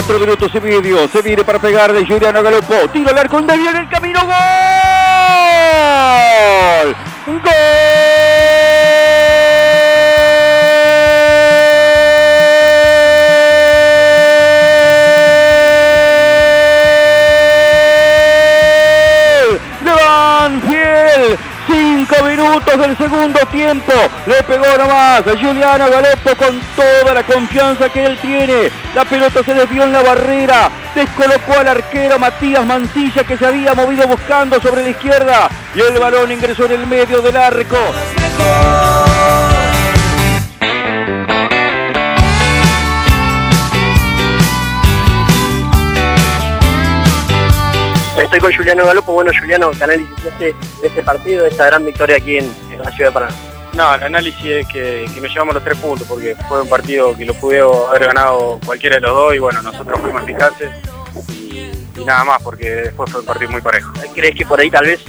Cuatro minutos y medio. Se viene para pegar de Juliano Galopo. Tiro al arco. ¿Dónde viene el camino? ¡Gol! Del segundo tiempo. Le pegó nomás a Juliano Galopo con toda la confianza que él tiene. La pelota se desvió en la barrera. Descolocó al arquero Matías Mancilla que se había movido buscando sobre la izquierda. Y el balón ingresó en el medio del arco. Estoy con Juliano Galopo. Bueno, Juliano, ¿qué análisis hace de este partido, de esta gran victoria aquí en, en la ciudad de Paraná? No, el análisis es que, que nos llevamos los tres puntos porque fue un partido que lo pudo haber ganado cualquiera de los dos y bueno, nosotros fuimos eficaces y, y nada más porque después fue un partido muy parejo. ¿Crees que por ahí tal vez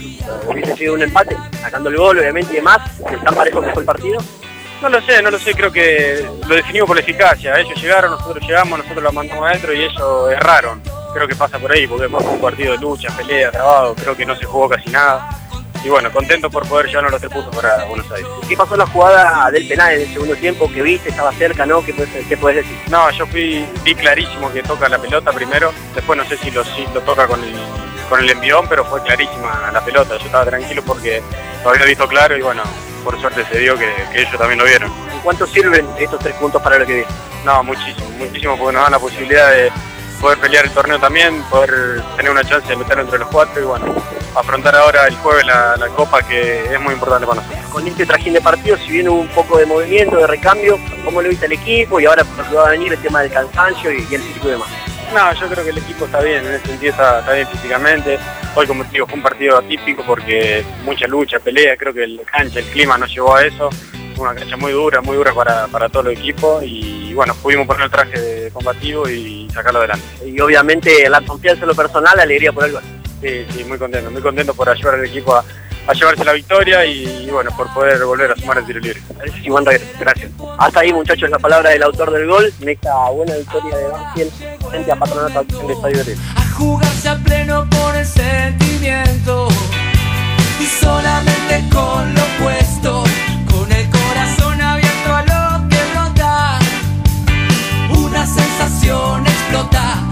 hubiese sido un empate, sacando el gol obviamente y demás, tan parejo que fue el partido? No lo sé, no lo sé, creo que lo definimos por la eficacia. Ellos llegaron, nosotros llegamos, nosotros lo mandamos adentro y ellos erraron. Creo que pasa por ahí porque fue un partido de lucha, pelea, trabado, creo que no se jugó casi nada. Y bueno, contento por poder llevarnos los tres puntos para Buenos Aires. ¿Qué pasó en la jugada del penal en el segundo tiempo? que viste? ¿Estaba cerca? ¿No? ¿Qué puedes, qué puedes decir? No, yo fui, vi clarísimo que toca la pelota primero, después no sé si lo, si lo toca con el, con el envión, pero fue clarísima la pelota. Yo estaba tranquilo porque lo había visto claro y bueno, por suerte se dio que, que ellos también lo vieron. ¿En cuánto sirven estos tres puntos para lo que viene? No, muchísimo, muchísimo porque nos dan la posibilidad de poder pelear el torneo también, poder tener una chance de meterlo entre los cuatro y bueno, afrontar ahora el jueves la, la copa que es muy importante para nosotros. Con este trajín de partido, si viene un poco de movimiento, de recambio, ¿cómo lo viste el equipo? Y ahora va a venir el tema del cansancio y, y el físico y demás. No, yo creo que el equipo está bien, en ese sentido está, está bien físicamente. Hoy, como te digo, fue un partido atípico porque mucha lucha, pelea, creo que el cancha, el clima nos llevó a eso. Fue una cancha muy dura, muy dura para, para todo el equipo y bueno, pudimos poner el traje de combativo y sacarlo adelante. Y obviamente la confianza en lo personal, la alegría por el gol. Sí, sí, muy contento, muy contento por ayudar al equipo a, a llevarse la victoria y, bueno, por poder volver a sumar el tiro libre. Reyes, gracias. Hasta ahí muchachos la palabra del autor del gol en esta buena victoria de Banfield frente a Patronato aquí en el Estadio de A jugarse a pleno por el sentimiento y solamente con lo puesto, explota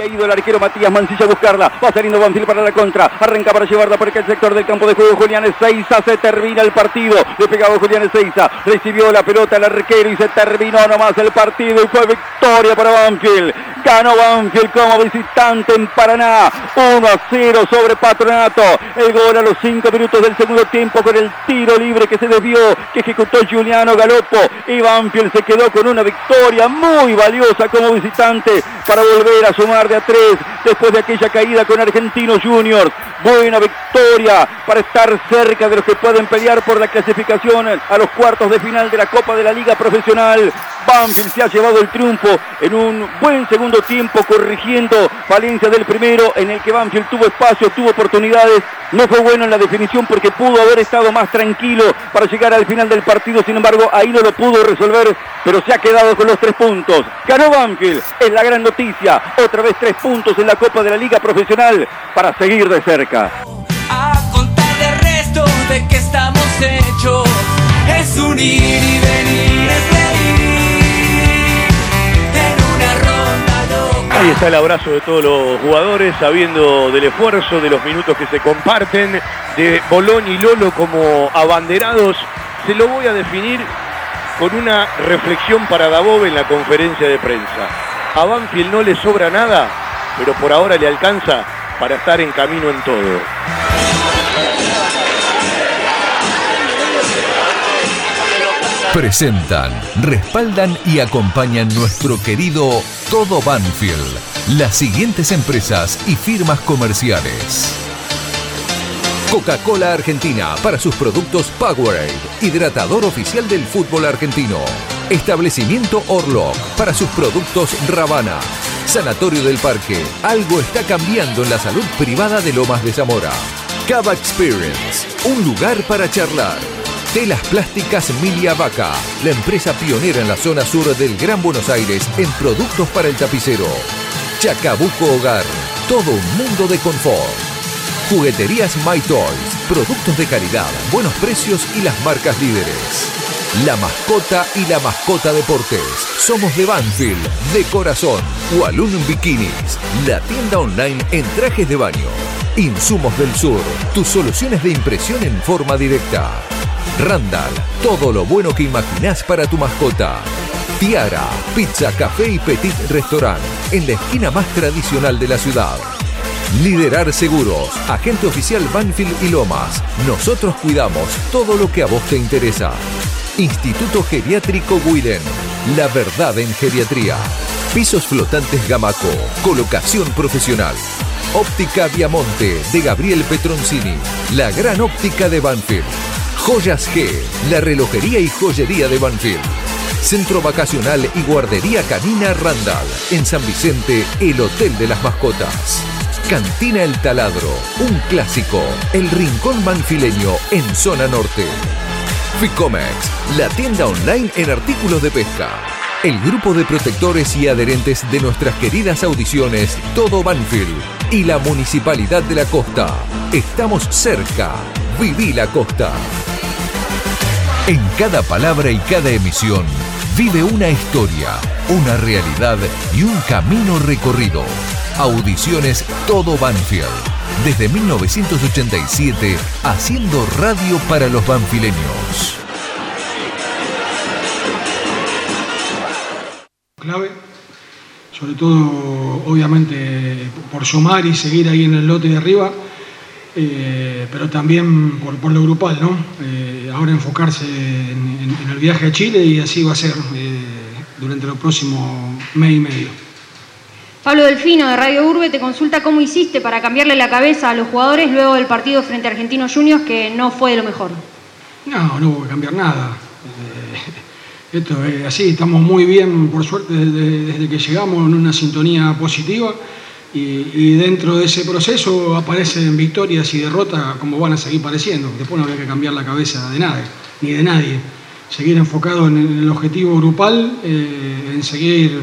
Había ido el arquero Matías Mancilla a buscarla. Va saliendo Banfield para la contra. Arranca para llevarla por aquel sector del campo de juego. Julián Ezeiza se termina el partido. Le pegaba Julián Ezeiza. Recibió la pelota el arquero y se terminó nomás el partido. Y fue victoria para Banfield. Ganó Banfield como visitante en Paraná. 1 a 0 sobre Patronato. El gol a los 5 minutos del segundo tiempo con el tiro libre que se desvió, que ejecutó Giuliano Galopo. Y Banfield se quedó con una victoria muy valiosa como visitante para volver a sumar de a 3 después de aquella caída con Argentinos Juniors. Buena victoria para estar cerca de los que pueden pelear por la clasificación a los cuartos de final de la Copa de la Liga Profesional. Banfield se ha llevado el triunfo en un buen segundo tiempo corrigiendo Valencia del primero en el que Banfield tuvo espacio, tuvo oportunidades. No fue bueno en la definición porque pudo haber estado más tranquilo para llegar al final del partido. Sin embargo, ahí no lo pudo resolver, pero se ha quedado con los tres puntos. Ganó Banfield, es la gran noticia. Otra vez tres puntos en la Copa de la Liga Profesional para seguir de cerca. A contar de resto de que estamos hechos es unir y venir, es reír en una ronda loca. Ahí está el abrazo de todos los jugadores, sabiendo del esfuerzo, de los minutos que se comparten, de Bolón y Lolo como abanderados. Se lo voy a definir con una reflexión para Dabov en la conferencia de prensa. A Banfield no le sobra nada, pero por ahora le alcanza para estar en camino en todo. Presentan, respaldan y acompañan nuestro querido Todo Banfield, las siguientes empresas y firmas comerciales. Coca-Cola Argentina para sus productos Powerade, hidratador oficial del fútbol argentino. Establecimiento Orlock para sus productos Ravana. Sanatorio del Parque, algo está cambiando en la salud privada de Lomas de Zamora. Cava Experience, un lugar para charlar. Telas Plásticas Milia Vaca, la empresa pionera en la zona sur del Gran Buenos Aires en productos para el tapicero. Chacabuco Hogar, todo un mundo de confort. Jugueterías My Toys, productos de calidad, buenos precios y las marcas líderes. La mascota y la mascota deportes. Somos de Banfield, de corazón. Walloon Bikinis, la tienda online en trajes de baño. Insumos del Sur, tus soluciones de impresión en forma directa. Randall, todo lo bueno que imaginás para tu mascota. Tiara, pizza, café y petit restaurant, en la esquina más tradicional de la ciudad. Liderar Seguros, agente oficial Banfield y Lomas. Nosotros cuidamos todo lo que a vos te interesa. Instituto Geriátrico Guiden, la verdad en geriatría. Pisos flotantes Gamaco, colocación profesional. Óptica Viamonte de Gabriel Petroncini, la gran óptica de Banfield. Joyas G, la relojería y joyería de Banfield. Centro Vacacional y Guardería Canina Randall. En San Vicente, el Hotel de las Mascotas. Cantina El Taladro, un clásico, el rincón manfileño en zona norte. Ficomex, la tienda online en artículos de pesca. El grupo de protectores y adherentes de nuestras queridas audiciones Todo Banfield y la Municipalidad de la Costa. Estamos cerca. Viví la costa. En cada palabra y cada emisión vive una historia, una realidad y un camino recorrido. Audiciones Todo Banfield. Desde 1987, haciendo radio para los banfileños. Clave, sobre todo, obviamente, por sumar y seguir ahí en el lote de arriba, eh, pero también por, por, lo grupal, ¿no? Eh, ahora enfocarse en, el viaje a Chile y así va a ser eh, durante los próximos mes y medio. Pablo Delfino de Radio Urbe te consulta cómo hiciste para cambiarle la cabeza a los jugadores luego del partido frente a Argentinos Juniors que no fue de lo mejor. No, no hubo que cambiar nada. Eh, esto es así, estamos muy bien, por suerte, desde, que llegamos en una sintonía positiva y, dentro de ese proceso aparecen victorias y derrotas como van a seguir pareciendo. Después no había que cambiar la cabeza de nadie, ni de nadie. Seguir enfocado en el, objetivo grupal, eh, en seguir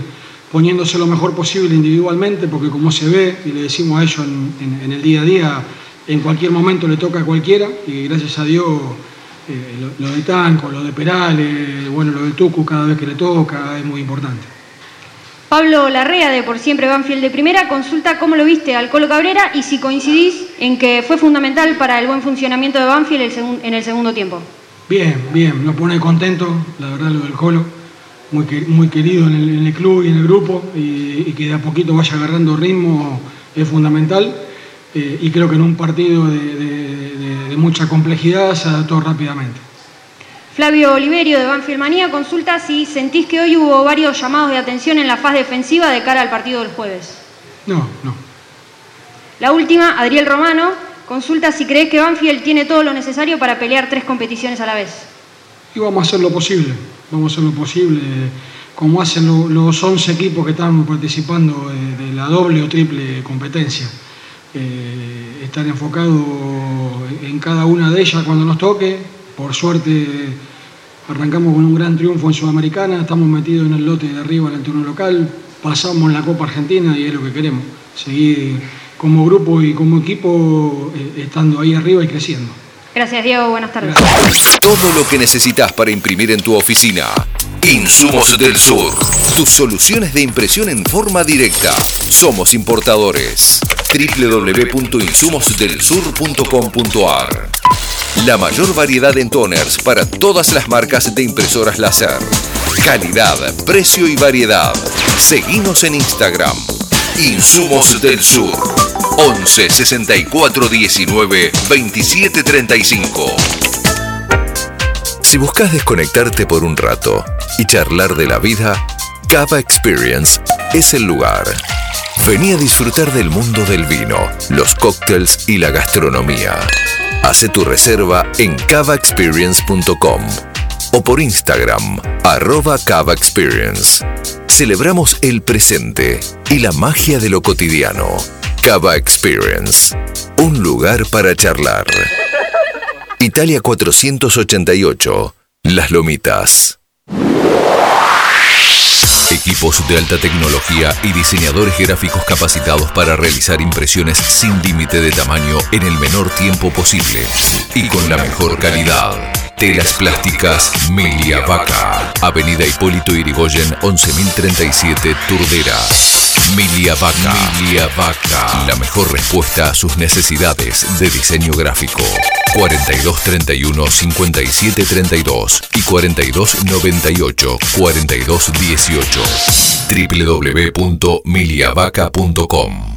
poniéndose lo mejor posible individualmente, porque como se ve, y le decimos a ellos en, en, en el día a día, en cualquier momento le toca a cualquiera, y gracias a Dios eh, lo, lo, de Tanco, lo de Perales, bueno, lo de Tucu cada vez que le toca, es muy importante. Pablo Larrea, de Por Siempre Banfield de Primera, consulta cómo lo viste al Colo Cabrera y si coincidís en que fue fundamental para el buen funcionamiento de Banfield el en el segundo tiempo. Bien, bien, nos pone contento, la verdad, lo del Colo muy, muy querido en el, en el, club y en el grupo y, y, que de a poquito vaya agarrando ritmo es fundamental eh, y creo que en un partido de, de, de, de, mucha complejidad se adaptó rápidamente. Flavio Oliverio de Banfield Manía consulta si sentís que hoy hubo varios llamados de atención en la fase defensiva de cara al partido del jueves. No, no. La última, Adriel Romano, consulta si crees que Banfield tiene todo lo necesario para pelear tres competiciones a la vez. Y vamos a hacer lo posible vamos a hacer lo posible, como hacen lo, los 11 equipos que están participando de, la doble o triple competencia. Eh, estar enfocado en cada una de ellas cuando nos toque. Por suerte arrancamos con un gran triunfo en Sudamericana, estamos metidos en el lote de arriba del turno local, pasamos en la Copa Argentina y es lo que queremos, seguir como grupo y como equipo eh, estando ahí arriba y creciendo. Gracias, Diego. Buenas tardes. Todo lo que necesitas para imprimir en tu oficina. Insumos del Sur. Tus soluciones de impresión en forma directa. Somos importadores. www.insumosdelsur.com.ar La mayor variedad en toners para todas las marcas de impresoras láser. Calidad, precio y variedad. Seguimos en Instagram. Insumos del Sur. 11 64 19 27 35. Si buscas desconectarte por un rato y charlar de la vida, Cava Experience es el lugar. Vení a disfrutar del mundo del vino, los cócteles y la gastronomía. Hace tu reserva en cavaexperience.com o por Instagram, arroba Cava Experience. Celebramos el presente y la magia de lo cotidiano. Cava Experience, un lugar para charlar. Italia 488, Las Lomitas. Equipos de alta tecnología y diseñadores gráficos capacitados para realizar impresiones sin límite de tamaño en el menor tiempo posible y con la mejor calidad. Telas plásticas Milia Vaca. Avenida Hipólito Irigoyen 11037 Turdera. Milia Vaca. Milia Vaca. La mejor respuesta a sus necesidades de diseño gráfico. 4231 5732 y 4298 4218. www.miliavaca.com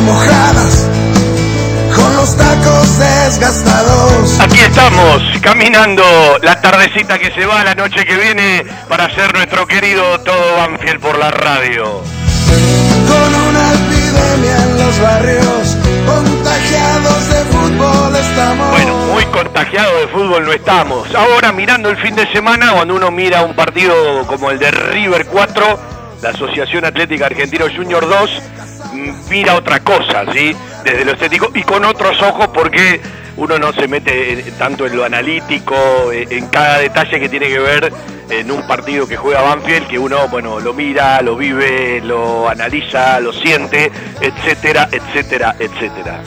mojadas, con los tacos desgastados. Aquí estamos, caminando la tardecita que se va, la noche que viene, para hacer nuestro querido Todo Banfield por la radio. Con una epidemia en los barrios, contagiados de fútbol estamos. Bueno, muy contagiado de fútbol no estamos. Ahora mirando el fin de semana, cuando uno mira un partido como el de River 4, la Asociación Atlética Argentino Junior 2, mm, mira otra cosa, ¿sí? Desde lo estético y con otros ojos porque uno no se mete tanto en lo analítico, eh, en cada detalle que tiene que ver en un partido que juega Banfield, que uno, bueno, lo mira, lo vive, lo analiza, lo siente, etcétera, etcétera, etcétera.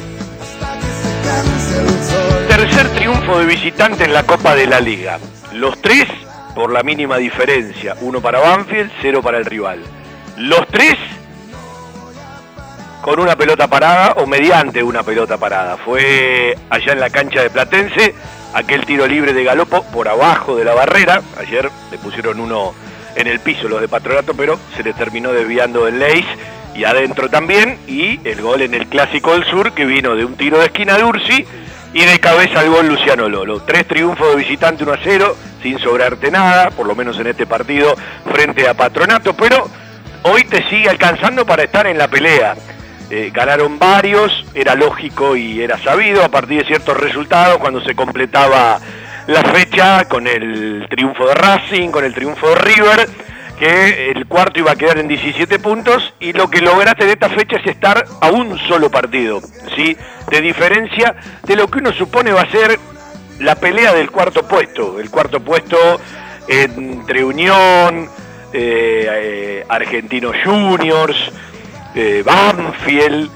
Tercer triunfo de visitante en la Copa de la Liga. Los tres por la mínima diferencia. Uno para Banfield, cero para el rival. Los tres con una pelota parada o mediante una pelota parada. Fue allá en la cancha de Platense, aquel tiro libre de Galopo por abajo de la barrera. Ayer le pusieron uno en el piso los de Patronato, pero se le terminó desviando del Leis y adentro también. Y el gol en el Clásico del Sur que vino de un tiro de esquina de Ursi y de cabeza el gol Luciano Lolo. Tres triunfos de visitante 1 a 0, sin sobrarte nada, por lo menos en este partido frente a Patronato, pero hoy te sigue alcanzando para estar en la pelea. Eh, ganaron varios, era lógico y era sabido a partir de ciertos resultados cuando se completaba la fecha con el triunfo de Racing, con el triunfo de River, que el cuarto iba a quedar en 17 puntos y lo que lograste de esta fecha es estar a un solo partido, ¿sí? De diferencia de lo que uno supone va a ser la pelea del cuarto puesto, el cuarto puesto entre Unión, eh, eh, Argentinos Juniors, eh, Banfield,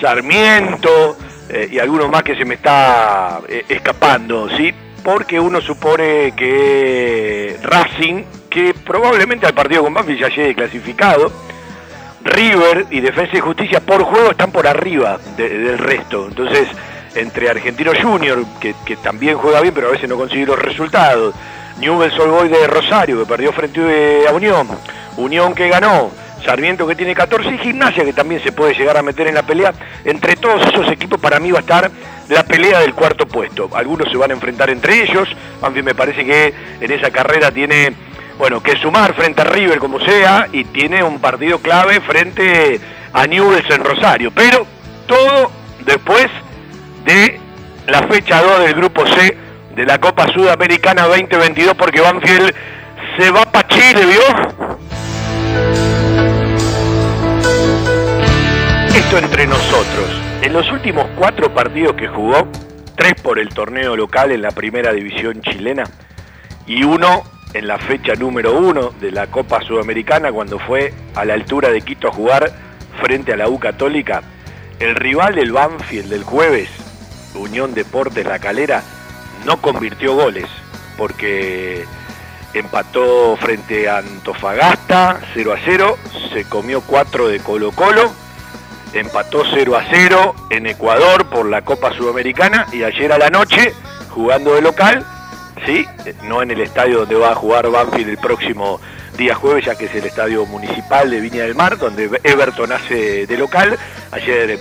Sarmiento eh, y algunos más que se me está eh, escapando, ¿sí? Porque uno supone que Racing, que probablemente al partido con Banfield ya llegue clasificado, River y Defensa y Justicia por juego están por arriba de- del resto. Entonces, entre Argentino Junior, que, también juega bien, pero a veces no consigue los resultados, Newell's Old Boys de Rosario, que perdió frente a Unión, Unión que ganó, Sarmiento que tiene 14 y Gimnasia que también se puede llegar a meter en la pelea. Entre todos esos equipos para mí va a estar la pelea del cuarto puesto. Algunos se van a enfrentar entre ellos, aunque me parece que en esa carrera tiene bueno, que sumar frente a River como sea y tiene un partido clave frente a Newell's en Rosario. Pero todo después de la fecha 2 del grupo C de la Copa Sudamericana 2022 porque Banfield se va para Chile, ¿vio? Entre nosotros. En los últimos cuatro partidos que jugó, tres por el torneo local en la primera división chilena, y uno en la fecha número uno de la Copa Sudamericana cuando fue a la altura de Quito a jugar frente a la U Católica. El rival del Banfield del jueves, Unión Deportes La Calera, no convirtió goles porque empató frente a Antofagasta 0 a 0, se comió 4 de Colo Colo, empató 0 a 0 en Ecuador por la Copa Sudamericana y ayer a la noche, jugando de local, sí, no en el estadio donde va a jugar Banfield el próximo día jueves, ya que es el estadio municipal de Viña del Mar, donde Everton hace de local. Ayer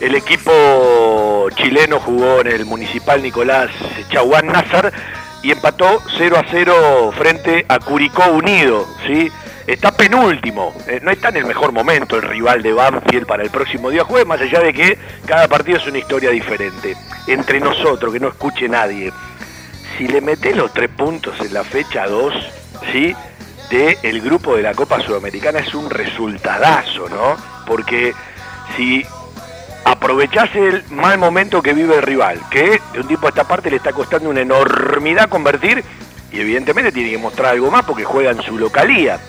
el equipo chileno jugó en el municipal Nicolás Chaguán Nazar y empató 0 a 0 frente a Curicó Unido, ¿sí? Está penúltimo, eh, no está en el mejor momento el rival de Banfield para el próximo día jueves, más allá de que cada partido es una historia diferente. Entre nosotros, que no escuche nadie, si le metes los tres puntos en la fecha 2, ¿sí? De grupo de la Copa Sudamericana es un resultadazo, ¿no? Porque si aprovechás el mal momento que vive el rival, que de un tipo a esta parte le está costando una enormidad convertir y evidentemente tiene que mostrar algo más porque juega en su localía.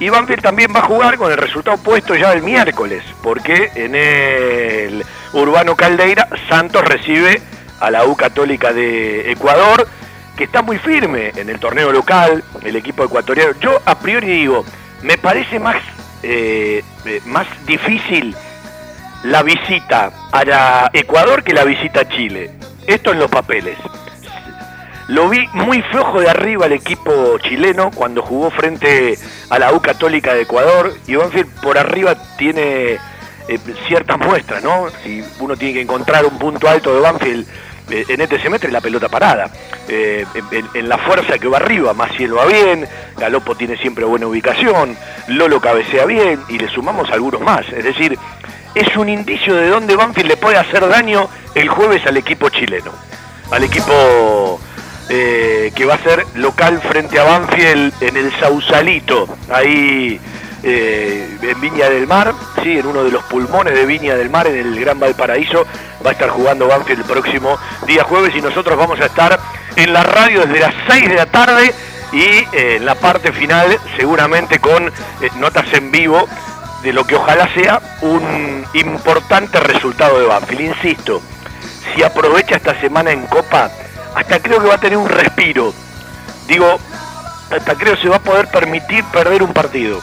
Y Banfield también va a jugar con el resultado puesto ya el miércoles, porque en el Urbano Caldeira Santos recibe a la U Católica de Ecuador, que está muy firme en el torneo local, el equipo ecuatoriano. Yo a priori digo, me parece más, eh, eh, más difícil la visita a Ecuador que la visita a Chile. Esto en los papeles. Lo vi muy flojo de arriba el equipo chileno cuando jugó frente a la U Católica de Ecuador. Y Banfield por arriba tiene eh, ciertas muestras, ¿no? Si uno tiene que encontrar un punto alto de Banfield eh, en este semestre, la pelota parada. Eh, en, la fuerza que va arriba, Maciel va bien, Galopo tiene siempre buena ubicación, Lolo cabecea bien y le sumamos algunos más. Es decir, es un indicio de dónde Banfield le puede hacer daño el jueves al equipo chileno, al equipo eh, que va a ser local frente a Banfield en el Sausalito, ahí eh, en Viña del Mar, sí, en uno de los pulmones de Viña del Mar, en el Gran Valparaíso, va a estar jugando Banfield el próximo día jueves y nosotros vamos a estar en la radio desde las 6 de la tarde y eh, en la parte final seguramente con notas en vivo de lo que ojalá sea un importante resultado de Banfield. Insisto, si aprovecha esta semana en Copa, hasta creo que va a tener un respiro. Digo, hasta creo que se va a poder permitir perder un partido.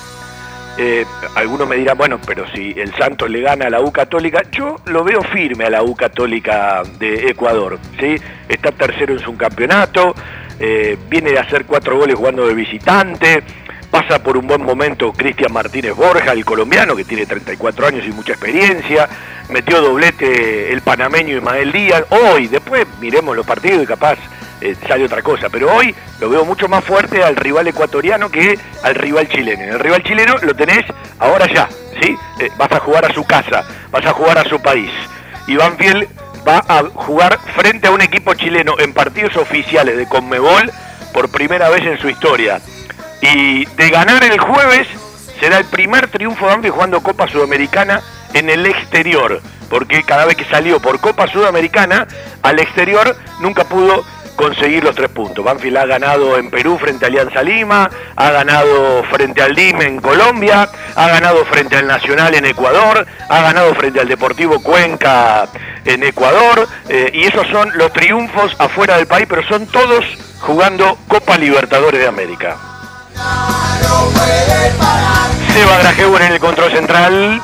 Eh, algunos me dirán, bueno, pero si el Santos le gana a la U Católica, yo lo veo firme a la U Católica de Ecuador. ¿sí? Está tercero en su campeonato, eh, viene de hacer cuatro goles jugando de visitante, Pasa por un buen momento Cristian Martínez Borja, el colombiano que tiene 34 años y mucha experiencia. Metió doblete el panameño Ismael Díaz. Hoy, después miremos los partidos y capaz eh, sale otra cosa. Pero hoy lo veo mucho más fuerte al rival ecuatoriano que al rival chileno. El rival chileno lo tenés ahora ya, ¿sí? Eh, vas a jugar a su casa, vas a jugar a su país. Y Banfield va a jugar frente a un equipo chileno en partidos oficiales de Conmebol por primera vez en su historia. Y de ganar el jueves será el primer triunfo de Banfield jugando Copa Sudamericana en el exterior, porque cada vez que salió por Copa Sudamericana al exterior nunca pudo conseguir los tres puntos. Banfield ha ganado en Perú frente a Alianza Lima, ha ganado frente al DIM en Colombia, ha ganado frente al Nacional en Ecuador, ha ganado frente al Deportivo Cuenca en Ecuador, eh, y esos son los triunfos afuera del país, pero son todos jugando Copa Libertadores de América. Seba Grajevo en el control central.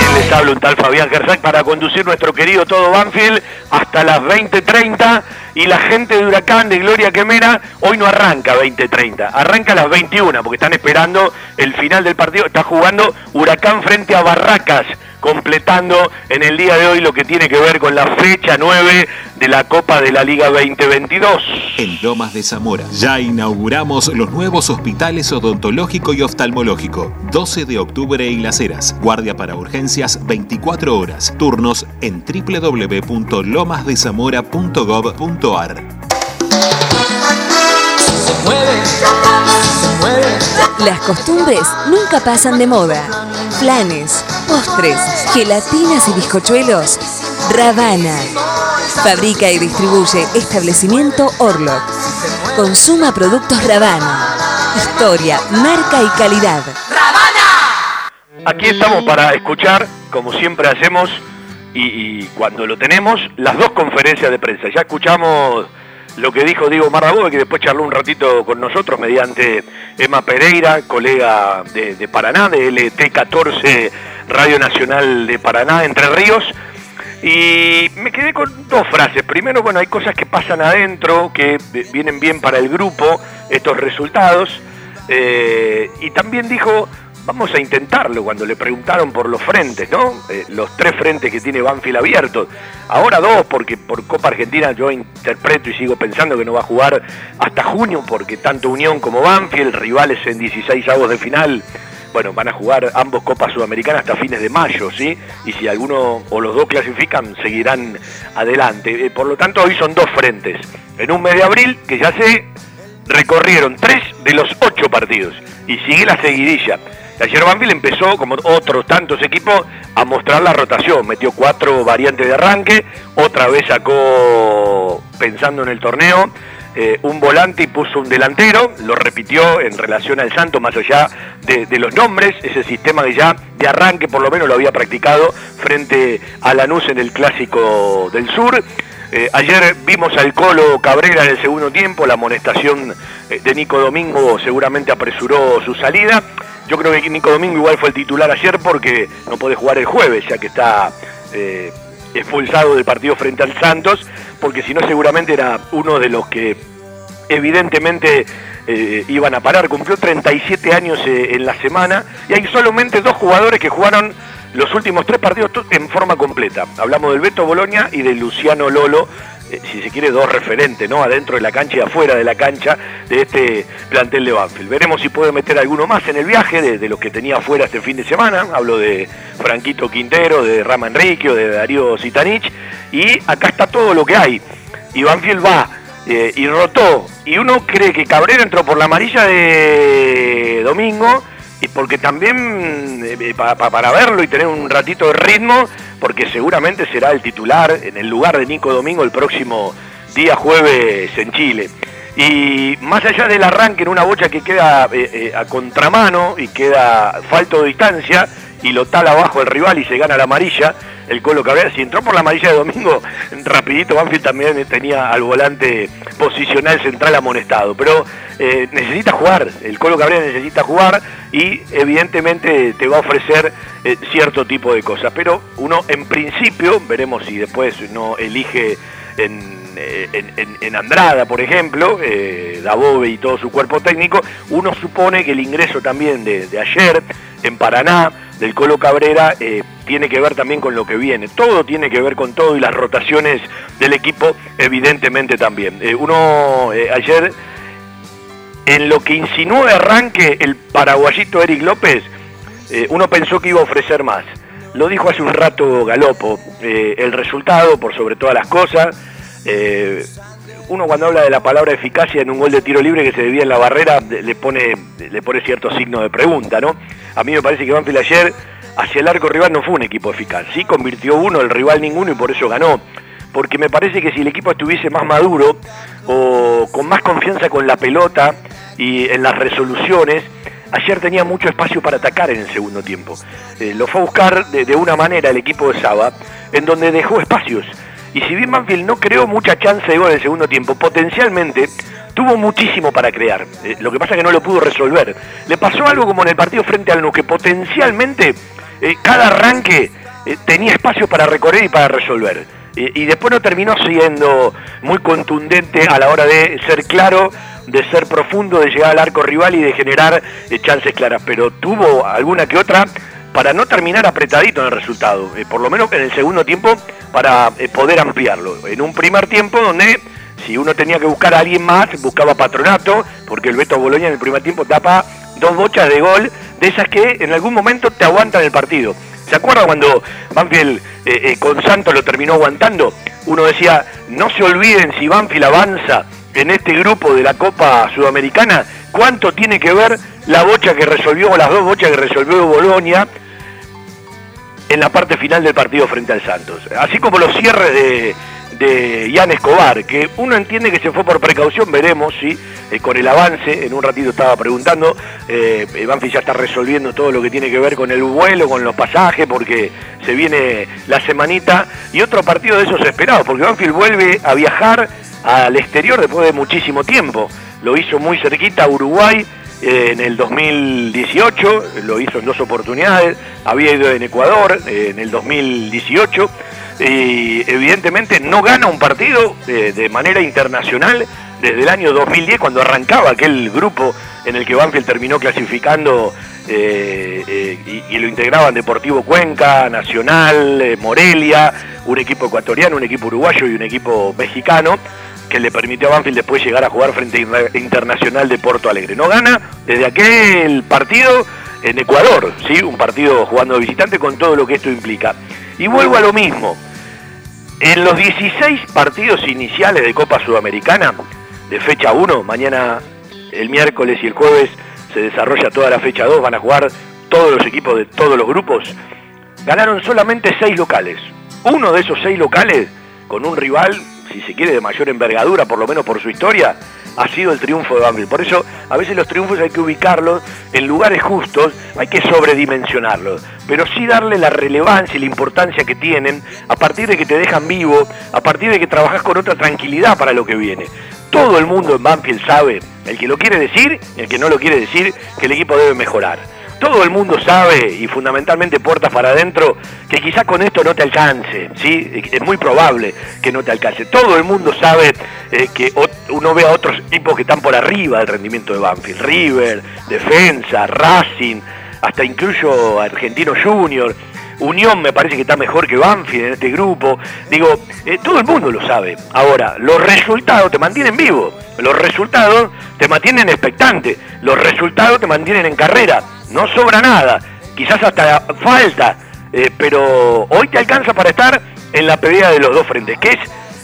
Y les habla un tal Fabián Gersac para conducir nuestro querido Todo Banfield hasta las 20.30 y la gente de Huracán de Gloria Quemera hoy no arranca 20.30, arranca a las 21 porque están esperando el final del partido, está jugando Huracán frente a Barracas completando en el día de hoy lo que tiene que ver con la fecha 9 de la Copa de la Liga 2022. En Lomas de Zamora ya inauguramos los nuevos hospitales odontológico y oftalmológico. 12 de octubre y Las Heras. Guardia para urgencias 24 horas. Turnos en www.lomasdezamora.gov.ar. Las costumbres nunca pasan de moda. Planes, postres, gelatinas y bizcochuelos. Ravana. Fabrica y distribuye establecimiento Orlok. Consuma productos Ravana. Historia, marca y calidad. Aquí estamos para escuchar, como siempre hacemos, y, y cuando lo tenemos, las dos conferencias de prensa. Ya escuchamos lo que dijo Diego Marrabó, que después charló un ratito con nosotros mediante Emma Pereira, colega de, de Paraná, de LT14 Radio Nacional de Paraná, Entre Ríos. Y me quedé con dos frases. Primero, bueno, hay cosas que pasan adentro, que vienen bien para el grupo, estos resultados. Eh, y también dijo, vamos a intentarlo, cuando le preguntaron por los frentes, ¿no? Eh, los tres frentes que tiene Banfield abiertos. Ahora dos, porque por Copa Argentina yo interpreto y sigo pensando que no va a jugar hasta junio, porque tanto Unión como Banfield, rivales en 16 avos de final, bueno, van a jugar ambos Copas Sudamericanas hasta fines de mayo, ¿sí? Y si alguno o los dos clasifican, seguirán adelante. Eh, por lo tanto, hoy son dos frentes. En un mes de abril, que ya se recorrieron tres de los ocho partidos. Y sigue la seguidilla. Ayer Banfield empezó, como otros tantos equipos, a mostrar la rotación. Metió cuatro variantes de arranque, otra vez sacó, pensando en el torneo, eh, un volante y puso un delantero, lo repitió en relación al Santo, más allá de, de, los nombres, ese sistema que ya de arranque por lo menos lo había practicado frente a Lanús en el Clásico del Sur. Eh, ayer vimos al Colo Cabrera en el segundo tiempo, la amonestación eh, de Nico Domingo seguramente apresuró su salida. Yo creo que Nico Domingo igual fue el titular ayer porque no puede jugar el jueves, ya que está eh, expulsado del partido frente al Santos, porque si no seguramente era uno de los que evidentemente eh, iban a parar. Cumplió 37 años eh, en la semana y hay solamente dos jugadores que jugaron los últimos tres partidos en forma completa. Hablamos del Beto Boloña y de Luciano Lolo, eh, si se quiere, dos referentes, ¿no? Adentro de la cancha y afuera de la cancha de este plantel de Banfield. Veremos si puede meter alguno más en el viaje de, de los que tenía afuera este fin de semana. Hablo de Franquito Quintero, de Rama Enrique, de Darío Zitanich. Y acá está todo lo que hay. Y Banfield va eh, y rotó. Y uno cree que Cabrera entró por la amarilla de Domingo y porque también eh, pa, pa, para verlo y tener un ratito de ritmo, porque seguramente será el titular en el lugar de Nico Domingo el próximo día jueves en Chile. Y más allá del arranque en una bocha que queda eh, eh, a contramano y queda falto de distancia y lo tala abajo el rival y se gana la amarilla, el Colo Cabrera, si entró por la amarilla de domingo, rapidito Banfield también tenía al volante posicional central amonestado, pero eh, necesita jugar, el Colo Cabrera necesita jugar y evidentemente te va a ofrecer eh, cierto tipo de cosas, pero uno en principio, veremos si después no elige en, eh, en, en, Andrada, por ejemplo, eh, Dabove y todo su cuerpo técnico, uno supone que el ingreso también de, de ayer en Paraná, del Colo Cabrera, eh, tiene que ver también con lo que viene. Todo tiene que ver con todo y las rotaciones del equipo, evidentemente también. Eh, uno eh, ayer, en lo que insinuó de arranque el paraguayito Eric López, uno pensó que iba a ofrecer más. Lo dijo hace un rato Galopo, el resultado por sobre todas las cosas uno cuando habla de la palabra eficacia en un gol de tiro libre que se debía en la barrera, le pone, le pone cierto signo de pregunta, ¿no? A mí me parece que Banfield ayer hacia el arco rival no fue un equipo eficaz, sí convirtió uno, el rival ninguno y por eso ganó. Porque me parece que si el equipo estuviese más maduro o con más confianza con la pelota y en las resoluciones, ayer tenía mucho espacio para atacar en el segundo tiempo. Eh, lo fue a buscar de, de una manera el equipo de Saba, en donde dejó espacios y si bien Banfield no creó mucha chance de gol en el segundo tiempo, potencialmente tuvo muchísimo para crear. Eh, lo que pasa es que no lo pudo resolver. Le pasó algo como en el partido frente al Nu, que potencialmente eh, cada arranque eh, tenía espacio para recorrer y para resolver. y después no terminó siendo muy contundente a la hora de ser claro, de ser profundo, de llegar al arco rival y de generar chances claras. Pero tuvo alguna que otra para no terminar apretadito en el resultado, eh, por lo menos en el segundo tiempo para eh, poder ampliarlo. En un primer tiempo donde si uno tenía que buscar a alguien más, buscaba patronato, porque el Beto Boloña en el primer tiempo tapa dos bochas de gol, de esas que en algún momento te aguantan el partido. ¿Se acuerda cuando Banfield eh, eh, con Santos lo terminó aguantando? Uno decía, no se olviden si Banfield avanza en este grupo de la Copa Sudamericana, cuánto tiene que ver la bocha que resolvió, o las dos bochas que resolvió Bolonia en la parte final del partido frente al Santos. Así como los cierres de, de Ian Escobar, que uno entiende que se fue por precaución, veremos si eh, con el avance, en un ratito estaba preguntando, eh, Banfield ya está resolviendo todo lo que tiene que ver con el vuelo, con los pasajes, porque se viene la semanita y otro partido de esos esperados, porque Banfield vuelve a viajar al exterior después de muchísimo tiempo. Lo hizo muy cerquita a Uruguay eh, en el 2018, lo hizo en dos oportunidades, había ido en Ecuador eh, en el 2018 y evidentemente no gana un partido eh, de manera internacional desde el año 2010 cuando arrancaba aquel grupo en el que Banfield terminó clasificando y, y, lo integraban Deportivo Cuenca, Nacional, Morelia, un equipo ecuatoriano, un equipo uruguayo y un equipo mexicano que le permitió a Banfield después llegar a jugar frente a Internacional de Porto Alegre. No gana desde aquel partido en Ecuador, ¿sí? un partido jugando de visitante con todo lo que esto implica. Y vuelvo a lo mismo. En los 16 partidos iniciales de Copa Sudamericana, de fecha 1, mañana el miércoles y el jueves se desarrolla toda la fecha 2, van a jugar todos los equipos de todos los grupos, ganaron solamente 6 locales. Uno de esos 6 locales con un rival si se quiere, de mayor envergadura, por lo menos por su historia, ha sido el triunfo de Banfield. Por eso, a veces los triunfos hay que ubicarlos en lugares justos, hay que sobredimensionarlos, pero sí darle la relevancia y la importancia que tienen a partir de que te dejan vivo, a partir de que trabajas con otra tranquilidad para lo que viene. Todo el mundo en Banfield sabe, el que lo quiere decir, el que no lo quiere decir, que el equipo debe mejorar todo el mundo sabe, y fundamentalmente puertas para adentro, que quizás con esto no te alcance, ¿sí? Es muy probable que no te alcance. Todo el mundo sabe eh, que uno ve a otros equipos que están por arriba del rendimiento de Banfield, River, Defensa, Racing, hasta incluyo Argentino Junior. Unión me parece que está mejor que Banfield en este grupo. Digo, eh, todo el mundo lo sabe. Ahora, los resultados te mantienen vivo. Los resultados te mantienen expectante. Los resultados te mantienen en carrera. No sobra nada. Quizás hasta falta. Eh, pero hoy te alcanza para estar en la pelea de los dos frentes, que es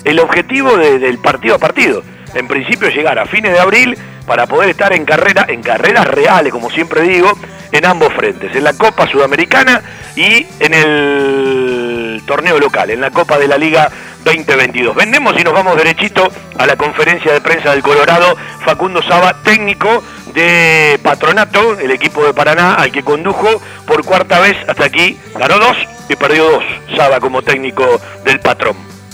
el objetivo del partido a partido. En principio llegar a fines de abril para poder estar en carrera, en carreras reales, como siempre digo, en ambos frentes, en la Copa Sudamericana y en el torneo local, en la Copa de la Liga 2022. Vendemos y nos vamos derechito a la conferencia de prensa del Colorado, Facundo Saba, técnico de Patronato, el equipo de Paraná, al que condujo por cuarta vez hasta aquí, ganó dos y perdió dos, Saba como técnico del patrón.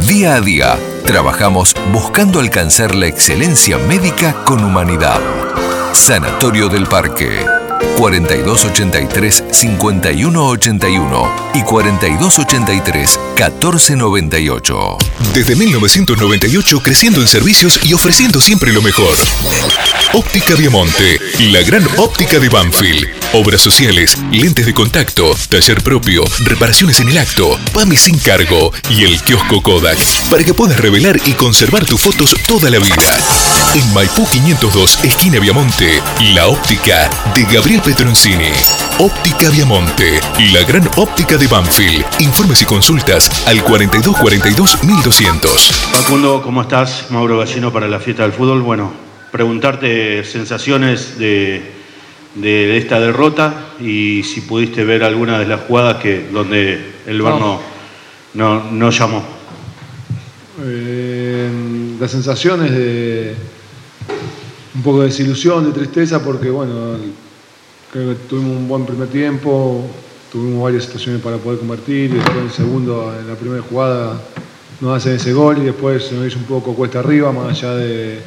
Día a día Trabajamos buscando alcanzar la excelencia médica con humanidad. Sanatorio del Parque. 4283-5181 y 4283-1498. Desde 1998 creciendo en servicios y ofreciendo siempre lo mejor. Óptica Diamonte, la gran óptica de Banfield. Obras sociales, lentes de contacto, taller propio, reparaciones en el acto, PAMI sin cargo y el kiosco Kodak para que puedas revelar y conservar tus fotos toda la vida. En Maipú 502, esquina Viamonte, la óptica de Gabriel Petroncini. Óptica Viamonte, la gran óptica de Banfield. Informes y consultas al 4242 1200. Facundo, ¿cómo estás? Mauro Gallino para la fiesta del fútbol. Bueno, preguntarte sensaciones de, de esta derrota y si pudiste ver alguna de las jugadas que donde el VAR no, no, no llamó. Eh, las sensaciones de un poco de desilusión, de tristeza, porque bueno, creo que tuvimos un buen primer tiempo, tuvimos varias situaciones para poder convertir y después en el segundo, en la primera jugada nos hacen ese gol y después se nos hizo un poco cuesta arriba, más allá de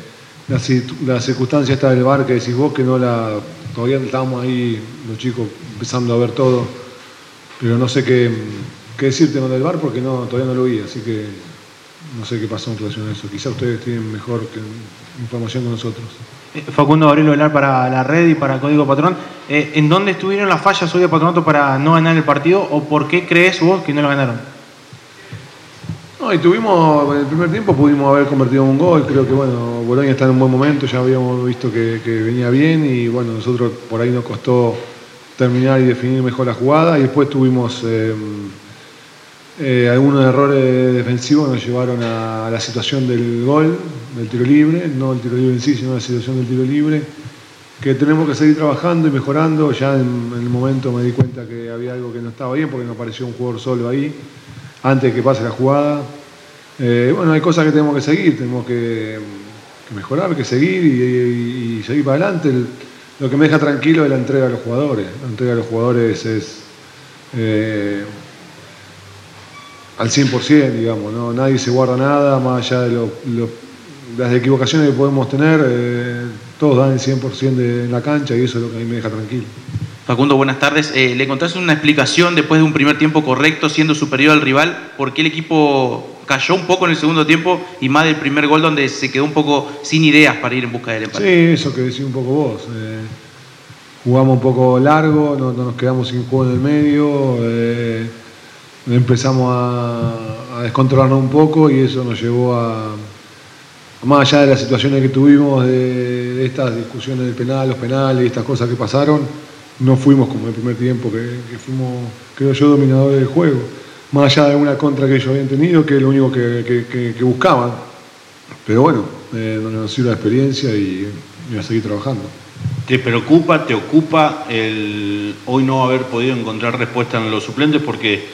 la, la circunstancia esta del bar que decís vos, que no la, todavía estábamos ahí los chicos empezando a ver todo, pero no sé qué, qué decirte con el bar porque no, todavía no lo vi, así que no sé qué pasó en relación a eso. Quizá ustedes tienen mejor que, información que nosotros. Eh, Facundo Gabriel Velar para la red y para Código Patrón. Eh, ¿En dónde estuvieron las fallas hoy de Patronato para no ganar el partido o por qué crees vos que no lo ganaron? Y tuvimos, en el primer tiempo pudimos haber convertido un gol, creo que bueno, Boloña está en un buen momento, ya habíamos visto que, que venía bien y bueno, nosotros por ahí nos costó terminar y definir mejor la jugada y después tuvimos eh, eh, algunos errores defensivos nos llevaron a, la situación del gol, del tiro libre, no el tiro libre en sí, sino la situación del tiro libre, que tenemos que seguir trabajando y mejorando. Ya en, el momento me di cuenta que había algo que no estaba bien porque no apareció un jugador solo ahí antes de que pase la jugada. Eh, bueno, hay cosas que tenemos que seguir, tenemos que, mejorar, que seguir y, seguir para adelante. El- lo que me deja tranquilo es la entrega a los jugadores. La entrega a los jugadores es eh, al 100%, digamos, ¿no? nadie se guarda nada, más allá de las equivocaciones que podemos tener, eh, todos dan el 100% de, en la cancha y eso es lo que a mí me deja tranquilo. Facundo, buenas tardes. Eh, ¿Le encontraste una explicación después de un primer tiempo correcto, siendo superior al rival, por qué el equipo cayó un poco en el segundo tiempo y más del primer gol donde se quedó un poco sin ideas para ir en busca del Sí, empate? eso que decía un poco vos. eh, jugamos un poco largo, no, no nos quedamos sin juego en el medio, eh, empezamos a, descontrolarnos un poco y eso nos llevó a, más allá de las situaciones que tuvimos, de, de estas discusiones del penal, los penales y estas cosas que pasaron, no fuimos como el primer tiempo, que, fuimos, creo yo, dominadores del juego. Más allá de una contra que ellos habían tenido, que es lo único que, buscaban. Pero bueno, eh, sirve la experiencia y, y a seguir trabajando. ¿Te preocupa, te ocupa el hoy no haber podido encontrar respuesta en los suplentes porque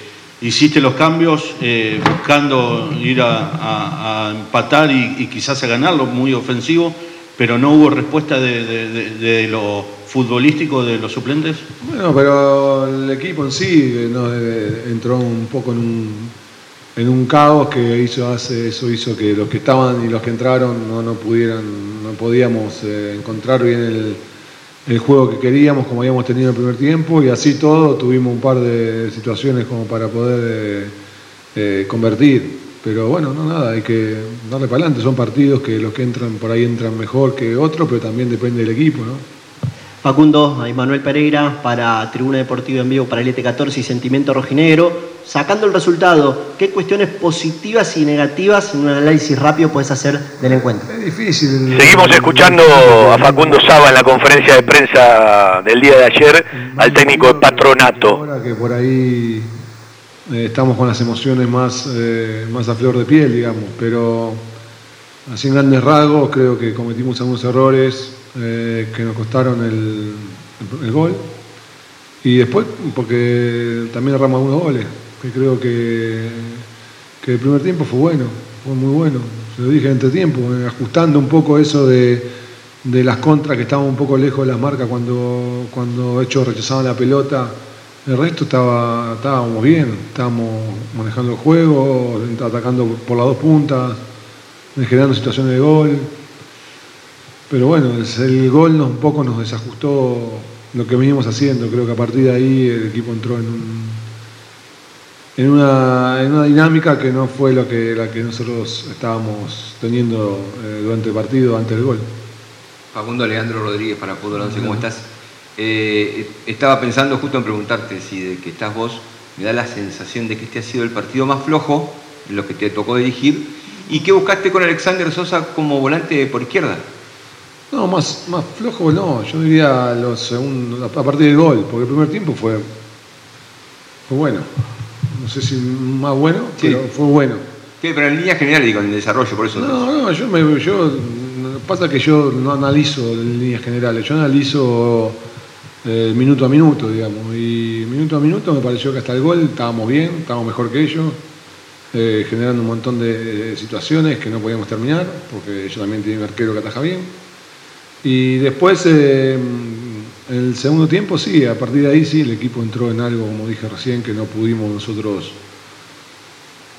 hiciste los cambios eh, buscando ir a, empatar y, quizás a ganarlo, muy ofensivo, pero no hubo respuesta de, de- de- de lo futbolístico de los suplentes? Bueno, pero el equipo en sí eh, no, eh, entró un poco en un, en un caos que hizo, hace, eso hizo que los que estaban y los que entraron no, no pudieran, no podíamos eh, encontrar bien el, el juego que queríamos como habíamos tenido en el primer tiempo y así todo tuvimos un par de situaciones como para poder eh, eh, convertir. Pero bueno, no nada, hay que darle para adelante. Son partidos que los que entran por ahí entran mejor que otros, pero también depende del equipo, ¿no? Facundo, a Manuel Pereira para Tribuna Deportiva en vivo para el ET14 y Sentimiento Rojinegro. Sacando el resultado, ¿qué cuestiones positivas y negativas en un análisis rápido puedes hacer del encuentro? Es difícil. Seguimos escuchando a Facundo Saba en la conferencia de prensa del día de ayer al técnico de Patronato. Ahora que por ahí eh, estamos con las emociones más, eh, más a flor de piel, digamos, pero así en grandes rasgos creo que cometimos algunos errores eh, que nos costaron el, el gol. Y después, porque también erramos algunos goles, que creo que, que el primer tiempo fue bueno, fue muy bueno. Se lo dije entre tiempo, eh, ajustando un poco eso de, de las contras que estaban un poco lejos de las marcas cuando, cuando ellos rechazaban la pelota. El resto estaba, estábamos bien, estábamos manejando el juego, atacando por las dos puntas, generando situaciones de gol. Pero bueno, el gol nos, un poco nos desajustó lo que venimos haciendo. Creo que a partir de ahí el equipo entró en, un- en, una, en una dinámica que no fue lo que, la que nosotros estábamos teniendo eh, durante el partido, antes del gol. Facundo Leandro Rodríguez para Fútbol 11, ¿cómo estás? Eh, estaba pensando justo en preguntarte si de que estás vos, me da la sensación de que este ha sido el partido más flojo de lo que te tocó dirigir y que buscaste con Alexander Sosa como volante por izquierda. No, más, más flojo no, yo diría los segundos, a partir del gol, porque el primer tiempo fue, fue bueno. No sé si más bueno, pero fue bueno. Sí, pero en línea general digo, en el desarrollo, por eso. No, no, yo me yo pasa que yo no analizo en líneas generales, yo analizo eh, minuto a minuto, digamos, y minuto a minuto me pareció que hasta el gol estábamos bien, estábamos mejor que ellos, eh, generando un montón de situaciones que no podíamos terminar, porque ellos también tienen un arquero que ataja bien. Y después, eh, el segundo tiempo, sí, a partir de ahí sí, el equipo entró en algo, como dije recién, que no pudimos nosotros,